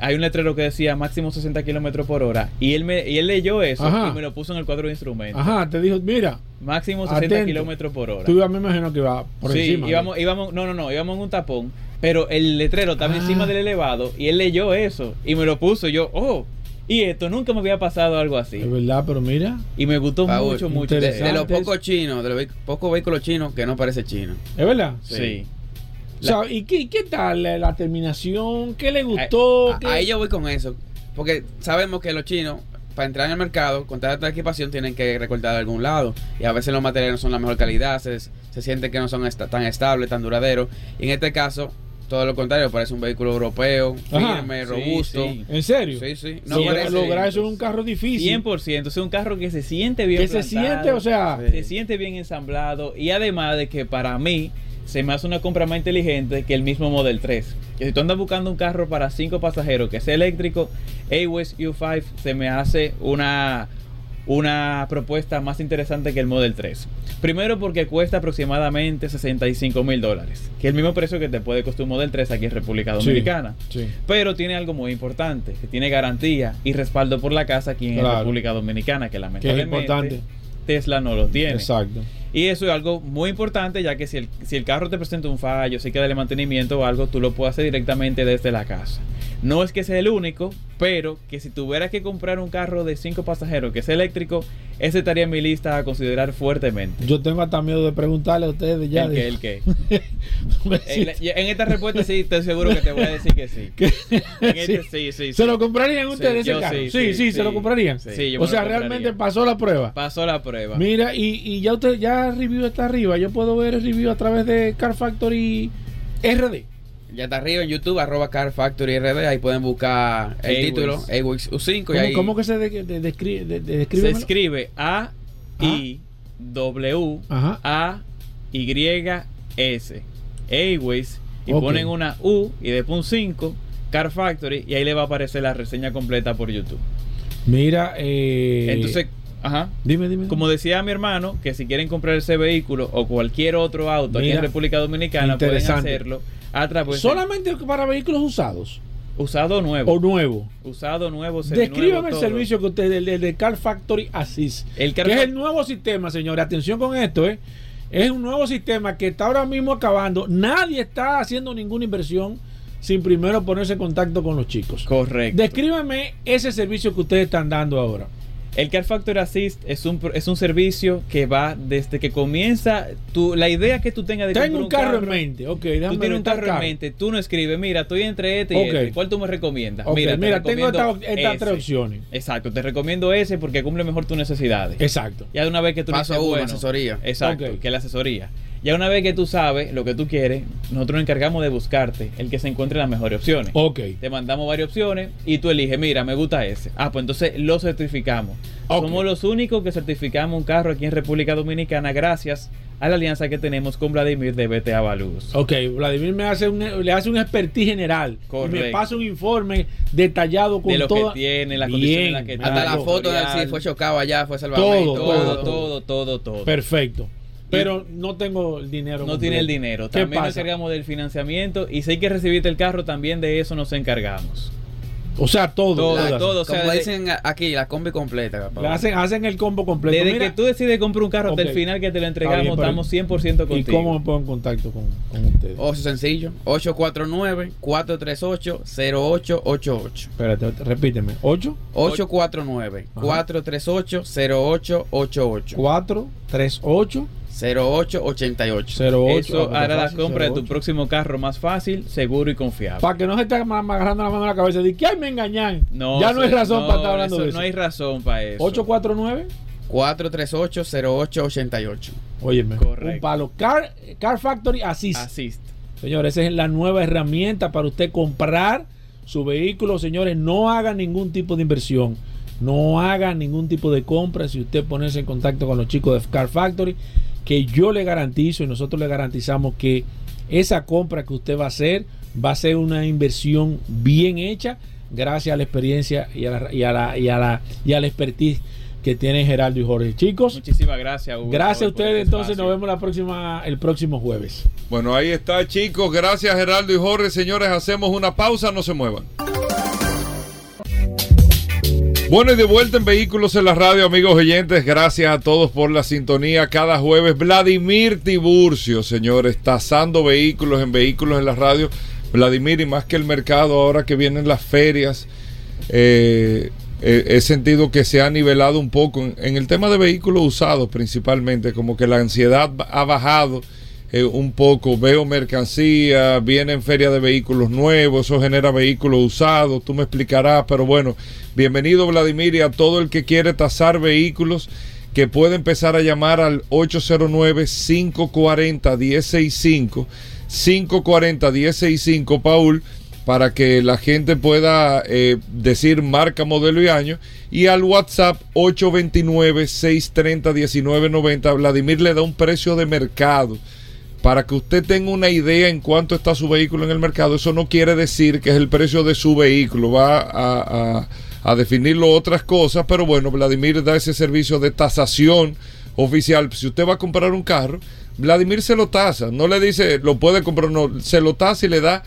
hay un letrero que decía máximo 60 kilómetros por hora, y él, me, y él leyó eso Ajá. y me lo puso en el cuadro de instrumentos. Ajá, te dijo, mira, Máximo 60 Atento. kilómetros por hora. tú ibas, me imagino que iba por sí, encima. íbamos, íbamos, no, no, no, íbamos en un tapón, pero el letrero estaba Ah. encima del elevado y él leyó eso y me lo puso. y yo, oh, y esto nunca me había pasado algo así. Es verdad, pero mira, Y me gustó mucho, mucho. de, los pocos chinos, de los pocos vehículos chinos que no parece chino. es verdad. Sí. O sea, ¿y qué, qué tal la, la terminación? ¿Qué le gustó? A- ¿Qué- Ahí yo voy con eso. Porque sabemos que los chinos, para entrar en el mercado, con tanta equipación, tienen que recortar de algún lado. Y a veces los materiales no son la mejor calidad, se, se siente que no son esta- tan estables, tan duraderos. Y en este caso, todo lo contrario, parece un vehículo europeo, firme, Sí, robusto. sí. ¿En serio? Sí, sí. No, No parece- lograr eso es un carro difícil. 100%, es un carro que se siente bien. Que se siente, o sea, se siente bien ensamblado y además de que para mí se me hace una compra más inteligente que el mismo Model 3. Que si tú andas buscando un carro para 5 pasajeros que sea eléctrico, Aways U5 se me hace una, una propuesta más interesante que el Model 3. Primero porque cuesta aproximadamente 65 mil dólares, que es el mismo precio que te puede costar un Model 3 aquí en República Dominicana. sí. Pero tiene algo muy importante, que tiene garantía y respaldo por la casa aquí en Claro. República Dominicana, que Que es lamentablemente importante. Tesla no lo tiene. Exacto. Y eso es algo muy importante, ya que si el, si el carro te presenta un fallo, si hay que darle mantenimiento o algo, tú lo puedes hacer directamente desde la casa. No es que sea el único, pero que si tuvieras que comprar un carro de 5 pasajeros que sea eléctrico, ese estaría en mi lista a considerar fuertemente. Yo tengo hasta miedo de preguntarle a ustedes ya. ¿El qué? ¿El qué? (laughs) En, esta respuesta sí, estoy seguro que te voy a decir que sí. (laughs) En este, sí. sí, sí, ¿Se lo comprarían ustedes Sí, ese carro? Sí, sí, se lo comprarían. O sea, realmente pasó la prueba. Pasó la prueba. Mira, y, y ya usted, ya review está arriba. Yo puedo ver el review a través de Car Factory RD. Ya está arriba en YouTube, arroba Car Factory RD. Ahí pueden buscar el título, Aways U5. Y ¿Cómo, ahí, cómo que se de, de- describe? de- de- Se escribe A I W Ajá. A Y S. Airways y Ok. ponen una U y después un 5 Car Factory y ahí le va a aparecer la reseña completa por YouTube. Mira, eh, Entonces, ajá. dime, dime. Como decía mi hermano, que si quieren comprar ese vehículo o cualquier otro auto aquí en República Dominicana pueden hacerlo a través de Solamente para vehículos usados usado nuevo. o nuevos. Usado nuevo, Descríbame el todo. servicio que usted, el, el de Car Factory Assist. El Car que es el nuevo sistema, señores. Atención con esto, ¿eh? Es un nuevo sistema que está ahora mismo acabando. Nadie está haciendo ninguna inversión sin primero ponerse en contacto con los chicos. Correcto. Descríbeme ese servicio que ustedes están dando ahora. El Car Factor Assist es un, pro- es un servicio que va desde que comienza tu, la idea que tú tengas de Tengo comprar un carro, en mente. Ok, déjame Tú tienes un carro en mente, tú no escribes, mira, estoy entre este y Ok. este. ¿Cuál tú me recomiendas? Mira, te tengo recomiendo esta- estas ese. tres opciones. Exacto, te recomiendo ese porque cumple mejor tus necesidades. Exacto. Ya de una vez que tú Paso dices, uno, bueno, asesoría. Exacto, Ok. que es la asesoría. Ya una vez que tú sabes lo que tú quieres, nosotros nos encargamos de buscarte el que se encuentre las mejores opciones. Ok. Te mandamos varias opciones y tú eliges, mira, me gusta ese. Ah, pues entonces lo certificamos. Somos los únicos que certificamos un carro aquí en República Dominicana gracias a la alianza que tenemos con Vladimir de BTA Valus. Ok, Vladimir me hace un, le hace un expertise general. Y me Correcto. pasa un informe detallado con de lo toda- que tiene, la Bien, condición en la que Hasta la foto de si fue chocado allá, fue salvamento. Todo, todo, todo, todo, todo. Perfecto. Pero no tengo el dinero. No completo. tiene el dinero. ¿Qué También nos encargamos del financiamiento y si hay que recibirte el carro, también de eso nos encargamos. O sea, todo. Todo, todo. todo. O sea, Como dicen aquí, la combi completa. Hacen, hacen el combo completo. Desde Mira, que tú decides comprar un carro hasta el final que te lo entregamos, estamos 100% ¿Y contigo. cómo me pongo en contacto con, con ustedes? Oh, es sencillo. 849-438-0888. Espérate, repíteme. 8, 849-438-0888. 4, 3, 8, 0888. 08. Eso Ah, hará la compra de tu 08. próximo carro más fácil, seguro y confiable. Para que no se esté agarrando la mano en la cabeza de que ay me engañan. No, ya no hay razón para estar hablando eso de eso. No hay razón para eso. 849, 438-0888. óyeme, Correcto. un palo. Car, Car Factory Assist. Assist. Señores, esa es la nueva herramienta para usted comprar su vehículo. Señores, no hagan ningún tipo de inversión. No hagan ningún tipo de compra si usted ponerse en contacto con los chicos de Car Factory, que yo le garantizo y nosotros le garantizamos que esa compra que usted va a hacer va a ser una inversión bien hecha gracias a la experiencia y a la, y a la, y a la, y a la expertise que tienen Geraldo y Jorge. Chicos, Muchísimas gracias, Hugo. gracias a ustedes. este Entonces espacio. nos vemos la próxima, el próximo jueves. Bueno, ahí está, chicos. Gracias, Geraldo y Jorge. Señores, hacemos una pausa, no se muevan. Bueno, y de vuelta en Vehículos en la Radio, amigos oyentes. Gracias a todos por la sintonía. Cada jueves, Vladimir Tiburcio, señores, tasando vehículos en Vehículos en la Radio. Vladimir, y más que el mercado, ahora que vienen las ferias, eh, eh, he sentido que se ha nivelado un poco en, el tema de vehículos usados principalmente, como que la ansiedad ha bajado eh, un poco, veo mercancía, vienen ferias de vehículos nuevos, eso genera vehículos usados, tú me explicarás, pero bueno, bienvenido Vladimir y a todo el que quiere tasar vehículos que puede empezar a llamar al 809-540-1065, 540-1065, Paul, para que la gente pueda eh, decir marca, modelo y año. Y al WhatsApp 829-630-1990, Vladimir le da un precio de mercado. Para que usted tenga una idea en cuánto está su vehículo en el mercado, eso no quiere decir que es el precio de su vehículo, va a, definirlo otras cosas, pero bueno, Vladimir da ese servicio de tasación oficial. Si usted va a comprar un carro, Vladimir se lo tasa, no le dice lo puede comprar, no, se lo tasa y le da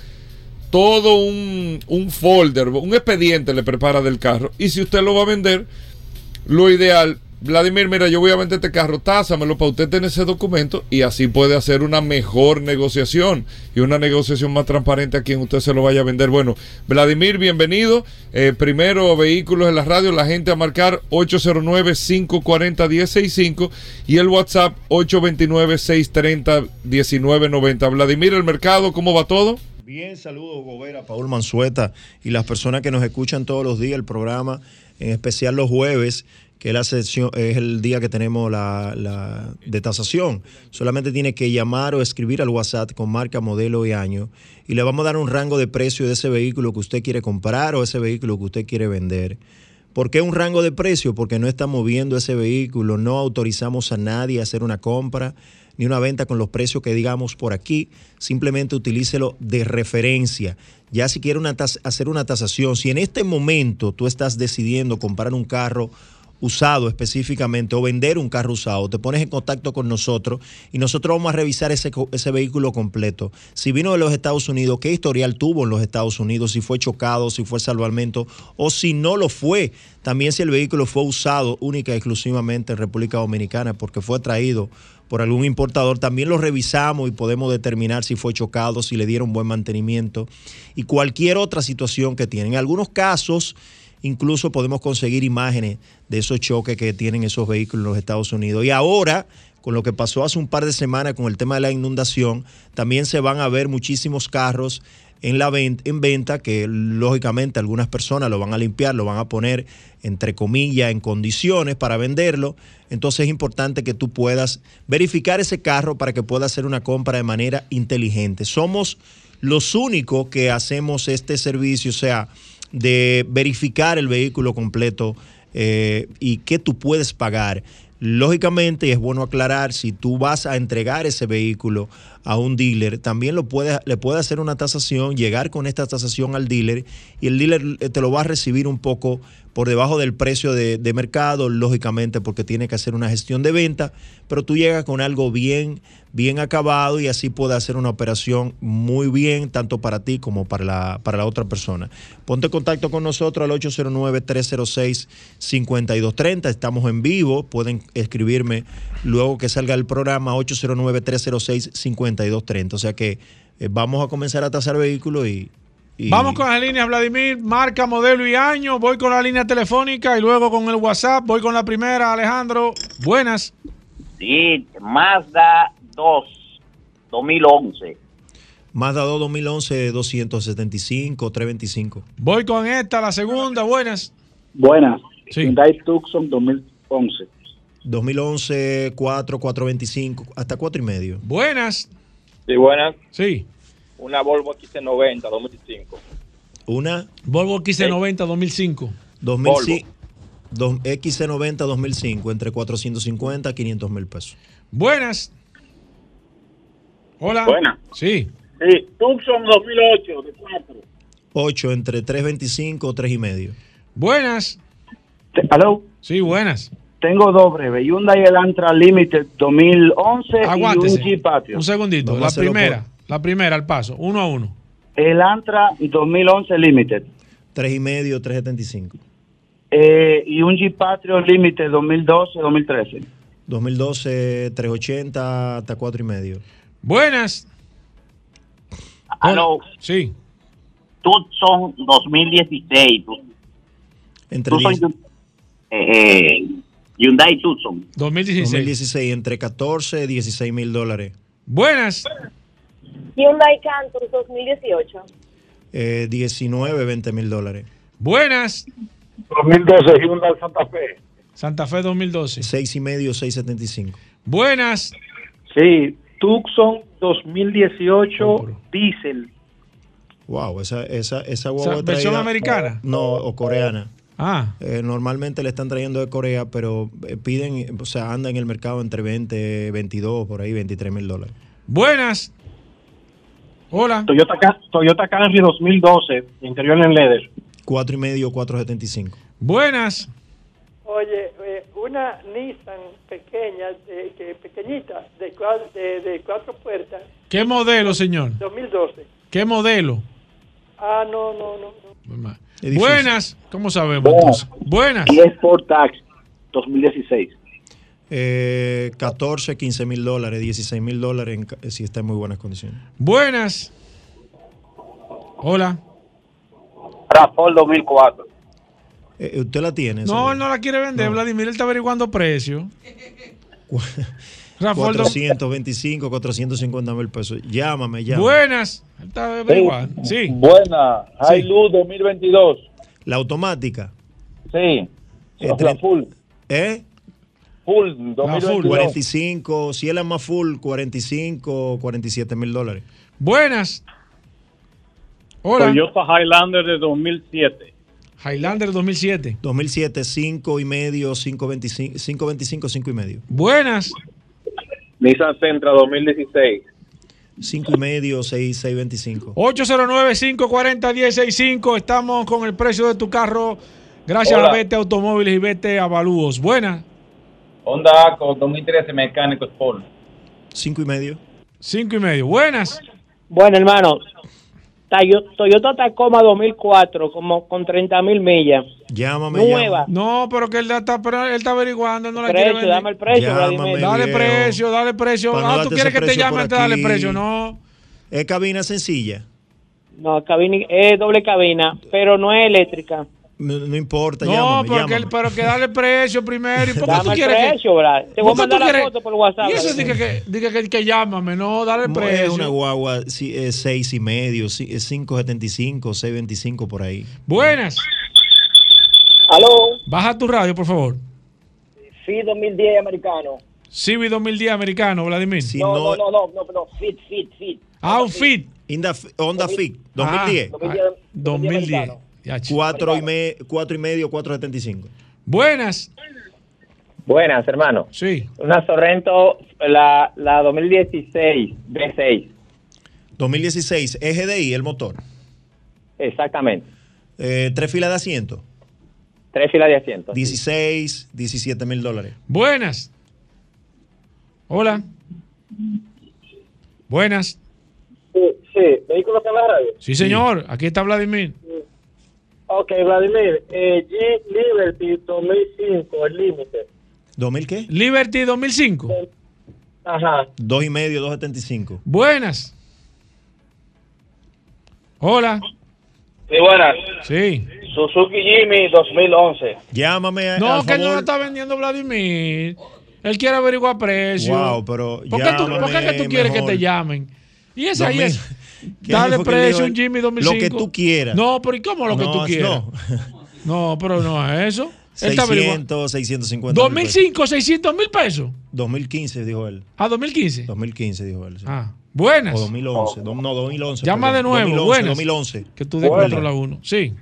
todo un, un folder, un expediente le prepara del carro. Y si usted lo va a vender, lo ideal, Vladimir, mira, yo voy a vender este carro, tásamelo para usted tener ese documento y así puede hacer una mejor negociación y una negociación más transparente a quien usted se lo vaya a vender. Bueno, Vladimir, bienvenido. Eh, primero, vehículos en la radio, la gente a marcar 809-540-1065 y el WhatsApp 829-630-1990. Vladimir, el mercado, ¿cómo va todo? Bien, saludos Gobera, Paul Manzueta y las personas que nos escuchan todos los días el programa, en especial los jueves, que la sesión, es el día que tenemos la, la de tasación. Solamente tiene que llamar o escribir al WhatsApp con marca, modelo y año y le vamos a dar un rango de precio de ese vehículo que usted quiere comprar o ese vehículo que usted quiere vender. ¿Por qué un rango de precio? Porque no estamos viendo ese vehículo, no autorizamos a nadie a hacer una compra ni una venta con los precios que digamos por aquí. Simplemente utilícelo de referencia. Ya si quiere hacer una tasación, si en este momento tú estás decidiendo comprar un carro usado específicamente o vender un carro usado, te pones en contacto con nosotros y nosotros vamos a revisar ese, ese vehículo completo. Si vino de los Estados Unidos, qué historial tuvo en los Estados Unidos, si fue chocado, si fue salvamento o si no lo fue. También si el vehículo fue usado única y exclusivamente en República Dominicana porque fue traído por algún importador, también lo revisamos y podemos determinar si fue chocado, si le dieron buen mantenimiento y cualquier otra situación que tienen. En algunos casos, incluso podemos conseguir imágenes de esos choques que tienen esos vehículos en los Estados Unidos. Y ahora, con lo que pasó hace un par de semanas con el tema de la inundación, también se van a ver muchísimos carros en, la ven- en venta que lógicamente algunas personas lo van a limpiar, lo van a poner entre comillas en condiciones para venderlo. Entonces es importante que tú puedas verificar ese carro para que puedas hacer una compra de manera inteligente. Somos los únicos que hacemos este servicio, o sea, de verificar el vehículo completo eh, y qué tú puedes pagar. Lógicamente, y es bueno aclarar, si tú vas a entregar ese vehículo a un dealer, también lo puede, le puede hacer una tasación, llegar con esta tasación al dealer y el dealer eh, te lo va a recibir un poco por debajo del precio de, mercado, lógicamente porque tiene que hacer una gestión de venta, pero tú llegas con algo bien, bien acabado y así puede hacer una operación muy bien, tanto para ti como para la, para la otra persona. Ponte en contacto con nosotros al 809-306-5230, estamos en vivo, pueden escribirme luego que salga el programa 809-306-5230, o sea que eh, vamos a comenzar a tasar vehículos y, y- Vamos con las líneas, Vladimir, marca, modelo y año. Voy con la línea telefónica y luego con el WhatsApp. Voy con la primera, Alejandro. Buenas. Sí, Mazda 2, 2011. Mazda 2 2011 275 325. Voy con esta, la segunda. Buenas. Buenas. Sí. Hyundai Tucson 2011. 2011 4 425 hasta 4 y medio. Buenas. Sí, buenas. Sí. Una Volvo XC90 2005. Una Volvo XC90 2005. 2005 dos- XC90 2005 entre 450 y 500 mil pesos. Buenas. Hola. Buenas. Sí. Sí, Tucson 2008, de 4. 8 entre 325 3 y medio. Buenas. ¿Aló? Sí, buenas. Tengo dos breves. Hyundai Elantra Limited 2011 y Aguántese. un Jeep Patio. Un segundito. La primera. La primera al paso. Uno a uno. Elantra 2011 Limited 3 y medio 375. eh, y un Jeep Patrio Limited 2012-2013. 2012 380 hasta 4 y medio. Buenas. Aló, Sí. Tucson 2016. Entre Tucson, 10 eh, eh, Hyundai Tucson. 2016. 2016 entre 14 y 16 mil dólares. Buenas. Hyundai Cantus 2018. Eh, 19 20 mil dólares. Buenas. 2012 Hyundai Santa Fe. Santa Fe 2012. 6 y medio 675. Buenas. Sí, Tucson 2018 Diesel. Wow, esa, esa, esa O guagua sea, ¿versión traída- americana? No, o coreana. Ah. Eh, normalmente le están trayendo de Corea, pero eh, piden, o sea, anda en el mercado entre 20, 22, por ahí, 23 mil dólares. Buenas. Hola. Toyota, Toyota Camry 2012, interior en leather. 4 y medio, 475. Buenas. Oye, eh, una Nissan pequeña, de- pequeñita, de, cua- de, de cuatro puertas, ¿Qué modelo, señor? 2012. ¿Qué modelo? Ah, no, no, no. no. Buenas. ¿Cómo sabemos entonces? Buenas. Y Sport Tax 2016. Eh, 14, 15 mil dólares, 16 mil dólares en ca- si está en muy buenas condiciones. Buenas. Hola. Rafol 2004. Eh, ¿Usted la tiene? No, él no la quiere vender, Vladimir. Él está averiguando precio. (laughs) Rafael, do- 425, 450 mil pesos. Llámame, llámame. Buenas. Él está averiguando. Sí. Buena. Sí. Hilux 2022. La automática. Sí. Eh, La full. ¿Eh? Full. La 2022. 45, si él es más full, 45, 47 mil dólares. Buenas. Hola. Toyota Highlander de 2007. Highlander 2007. 2007, 5 y medio, 525, 525, 5 y medio. Buenas. Nissan Sentra 2016. 5 y medio, 6, 625. 809-540-165. Estamos con el precio de tu carro. Gracias Hola. a Vete Automóviles y Vete Avalúos. Buenas. Honda Accord 2013 mecánico Sport. 5 y medio. Cinco y medio. Buenas. Bueno, hermano, Toyota Tacoma 2004, como con 30 mil millas. Llámame, Nueva. No, pero que él está, pero él está averiguando, él no la Precio, quiere vender. dame el precio, Llámame. Dale viejo. precio, dale precio. Pa' no Ah, tú quieres que te precio llame por antes de darle aquí. precio. No. Es cabina sencilla. No, cabina, es doble cabina, pero no es eléctrica. No, importa, No, llámame, pero que, llámame. pero que dale precio primero. ¿Y por qué Dame tú el quieres precio, Brad. Te voy a ¿Por qué mandar la quieres- foto por WhatsApp. Y eso dice que, dice que, que llámame, no, dale Mo- precio. Es una guagua, sí, es 6 y medio, sí, es 575, 625 por ahí. Buenas. Aló, Baja tu radio, por favor. sí, 2010 americano. Civi 2010 americano, Vladimir. Si No, no, no, no, no, no, no, fit, fit, fit. Ah, un fit. Honda Fit, Ah, 2010. 2010, 2010. Ya, ch- Cuatro y, me, cuatro y medio, 475. Buenas. Buenas, hermano. Sí. Una Sorrento, la, la 2016, B6. 2016, EGDI, el motor. Exactamente. Eh, tres filas de asiento. Tres filas de asientos. 16, 17 mil dólares. Buenas. Hola. Buenas. Sí, sí, vehículos en la radio. Sí, señor. Aquí está Vladimir. Ok, Vladimir, eh, Jeep Liberty 2005, el límite. ¿2000 qué? Liberty 2005. Ajá. Dos y medio, 2.75. Buenas. Hola. Sí, buenas. Sí. Suzuki Jimmy 2011. Llámame a, No, al que él no lo está vendiendo Vladimir. Él quiere averiguar precio. Wow, pero ¿Por qué tú, por qué que tú quieres que te llamen? Y esa ahí 2000. es. ¿Qué año Dale que precio un? Jimmy 2005. Lo que tú quieras. No, pero ¿y cómo lo que No, tú quieras? no. (laughs) No, pero no es eso. Él está averiguando. 600, 650 mil pesos. 2005, 600 mil pesos. 2015, dijo él. Ah, 2015. 2015, dijo él. sí. Ah, buenas. O 2011. do- no, 2011. Llama perdón. de nuevo, 2011, buenas. 2011. Que tú descontrolas uno. Sí.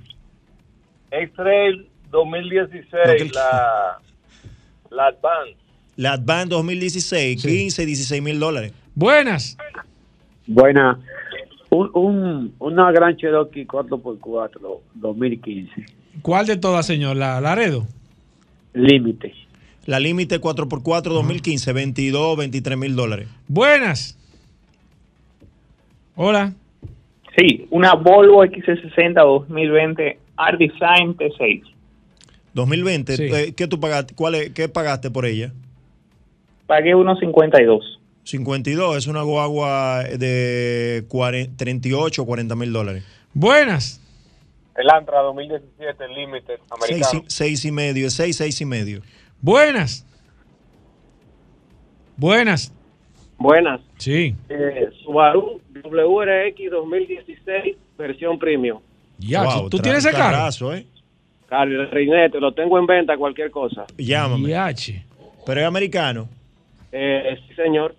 X-Trail Lo que 2016, él la, la Advance. La Advance 2016, 15, 16 mil dólares. Buenas. Buena. Un, un, una Gran Cherokee 4x4 2015. ¿Cuál de todas, señor? ¿La Laredo? Límite. La límite 4x4 2015, 22, 23 mil dólares. Buenas. Hola. Sí, una Volvo XC60 2020 Art Design T6. 2020, Sí. eh, ¿qué tú pagaste? ¿Cuál es- ¿Qué pagaste por ella? Pagué unos 52. 52, es una guagua de 40 38 o 40 mil dólares. Buenas. El Antra 2017 Limited Seis, americano. y- seis y medio, 6, 6 y medio. Buenas. Buenas. Buenas. Sí. Eh, Subaru WRX 2016, versión premium. Ya, Wow, ¿tú tienes ese carro? ¿eh? Carlos Reinete, lo tengo en venta, cualquier cosa. Llámame. Pero es americano. Eh, sí, señor.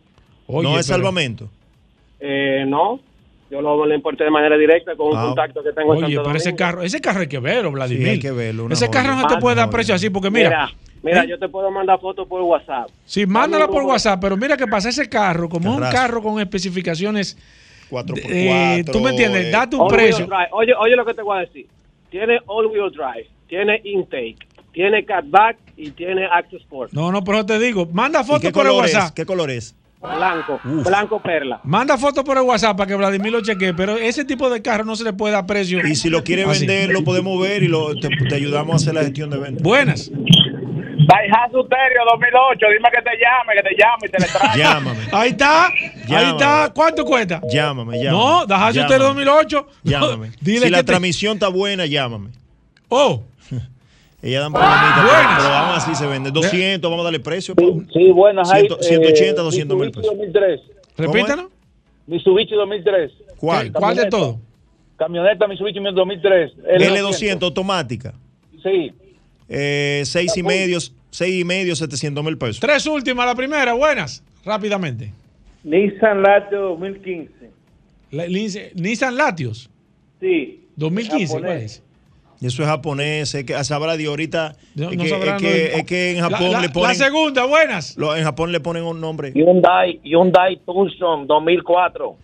No es pero- salvamento. Eh, no, yo lo, lo importé de manera directa con un Ah. contacto que tengo en Oye, Santo pero ese carro, ese carro hay que verlo, Vladimir. Sí, hay que verlo, Ese joya. carro no te Ah, puede dar precio así porque mira, Mira, mira, ¿eh? yo te puedo mandar fotos por WhatsApp. Sí, mándala por WhatsApp, pero mira qué pasa, ese carro, como es un carro con especificaciones, 4x4. eh, tú me entiendes, eh, date un precio. Oye, oye lo que te voy a decir. Tiene all-wheel drive, tiene intake, tiene catback y tiene access sport. No, no, pero te digo, manda ¿Y fotos por el es? WhatsApp. ¿Qué color es? Blanco, Uf. blanco perla. Manda fotos por el WhatsApp para que Vladimir lo chequee, pero ese tipo de carro no se le puede dar precio. Y si lo quiere así. vender, lo podemos ver y lo, te, te ayudamos a hacer la gestión de venta. Buenas. Daihatsu Stereo 2008, dime que te llame, que te llame y te le traiga. Llámame. Ahí está, ahí está. ¿Cuánto cuesta? Llámame, llámame. No, Llámame. usted 2008. Llámame. (laughs) Dile si que la te- transmisión está buena, llámame. Oh. Ella dan problemitas, pero, Buenas. pero aún así se vende. 200, vamos a darle precio. Sí, buenas. hay, 100, eh, 180, 200 mil Mitsubishi pesos. 2003. Repítanos. Mitsubishi 2003. ¿Cuál? ¿Cuál de todo? Camioneta Mitsubishi 2003. L200 automática. Sí. Eh, seis y medio, seis y medio, 700 mil pesos. Tres últimas, la primera, buenas, rápidamente. Nissan Latte 2015. La- Nissan Latios, Sí. 2015, Japonés. ¿cuál es? Y eso es japonés, es que sabrá de ahorita. No- es, no que, sabrán es, que, de- es que en La- Japón la- le ponen. La segunda, buenas. lo- en Japón le ponen un nombre. Hyundai, Hyundai Tucson 2004.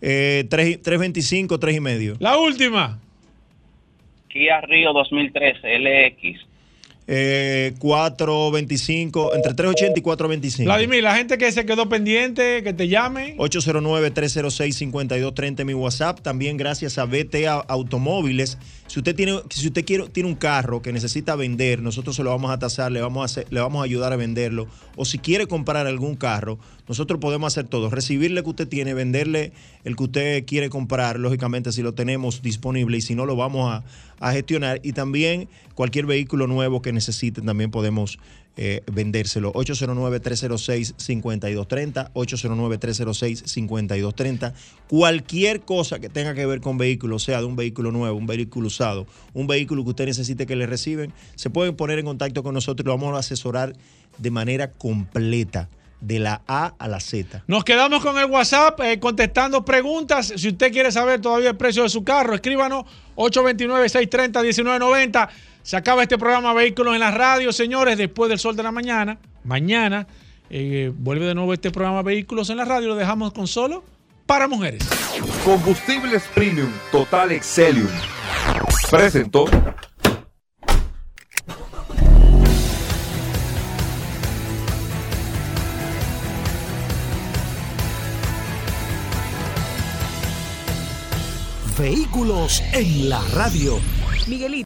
Eh, 3, 325, 3 y medio. La última. Kia Rio 2013 LX. Eh, 425, entre 380 y 425. Vladimir, la gente que se quedó pendiente, que te llame. 809-306-5230 mi WhatsApp. También gracias a BTA Automóviles. Si usted tiene, si usted quiere, tiene un carro que necesita vender, nosotros se lo vamos a tasar, le vamos a, le vamos a ayudar a venderlo. O si quiere comprar algún carro, nosotros podemos hacer todo. Recibirle que usted tiene, venderle el que usted quiere comprar, lógicamente si lo tenemos disponible y si no lo vamos a, a gestionar. Y también cualquier vehículo nuevo que necesiten también podemos eh, vendérselo. 809-306-5230, 809-306-5230. Cualquier cosa que tenga que ver con vehículos, sea de un vehículo nuevo, un vehículo usado, un vehículo que usted necesite que le reciben, se pueden poner en contacto con nosotros y lo vamos a asesorar de manera completa, de la A a la Z. Nos quedamos con el WhatsApp eh, contestando preguntas. Si usted quiere saber todavía el precio de su carro, escríbanos 829-630-1990. Se acaba este programa Vehículos en la Radio, señores, después del sol de la mañana. Mañana eh, vuelve de nuevo este programa Vehículos en la Radio. Lo dejamos con solo para mujeres. Combustibles Premium Total Excelium. Presentó. Vehículos en la radio. Miguelito.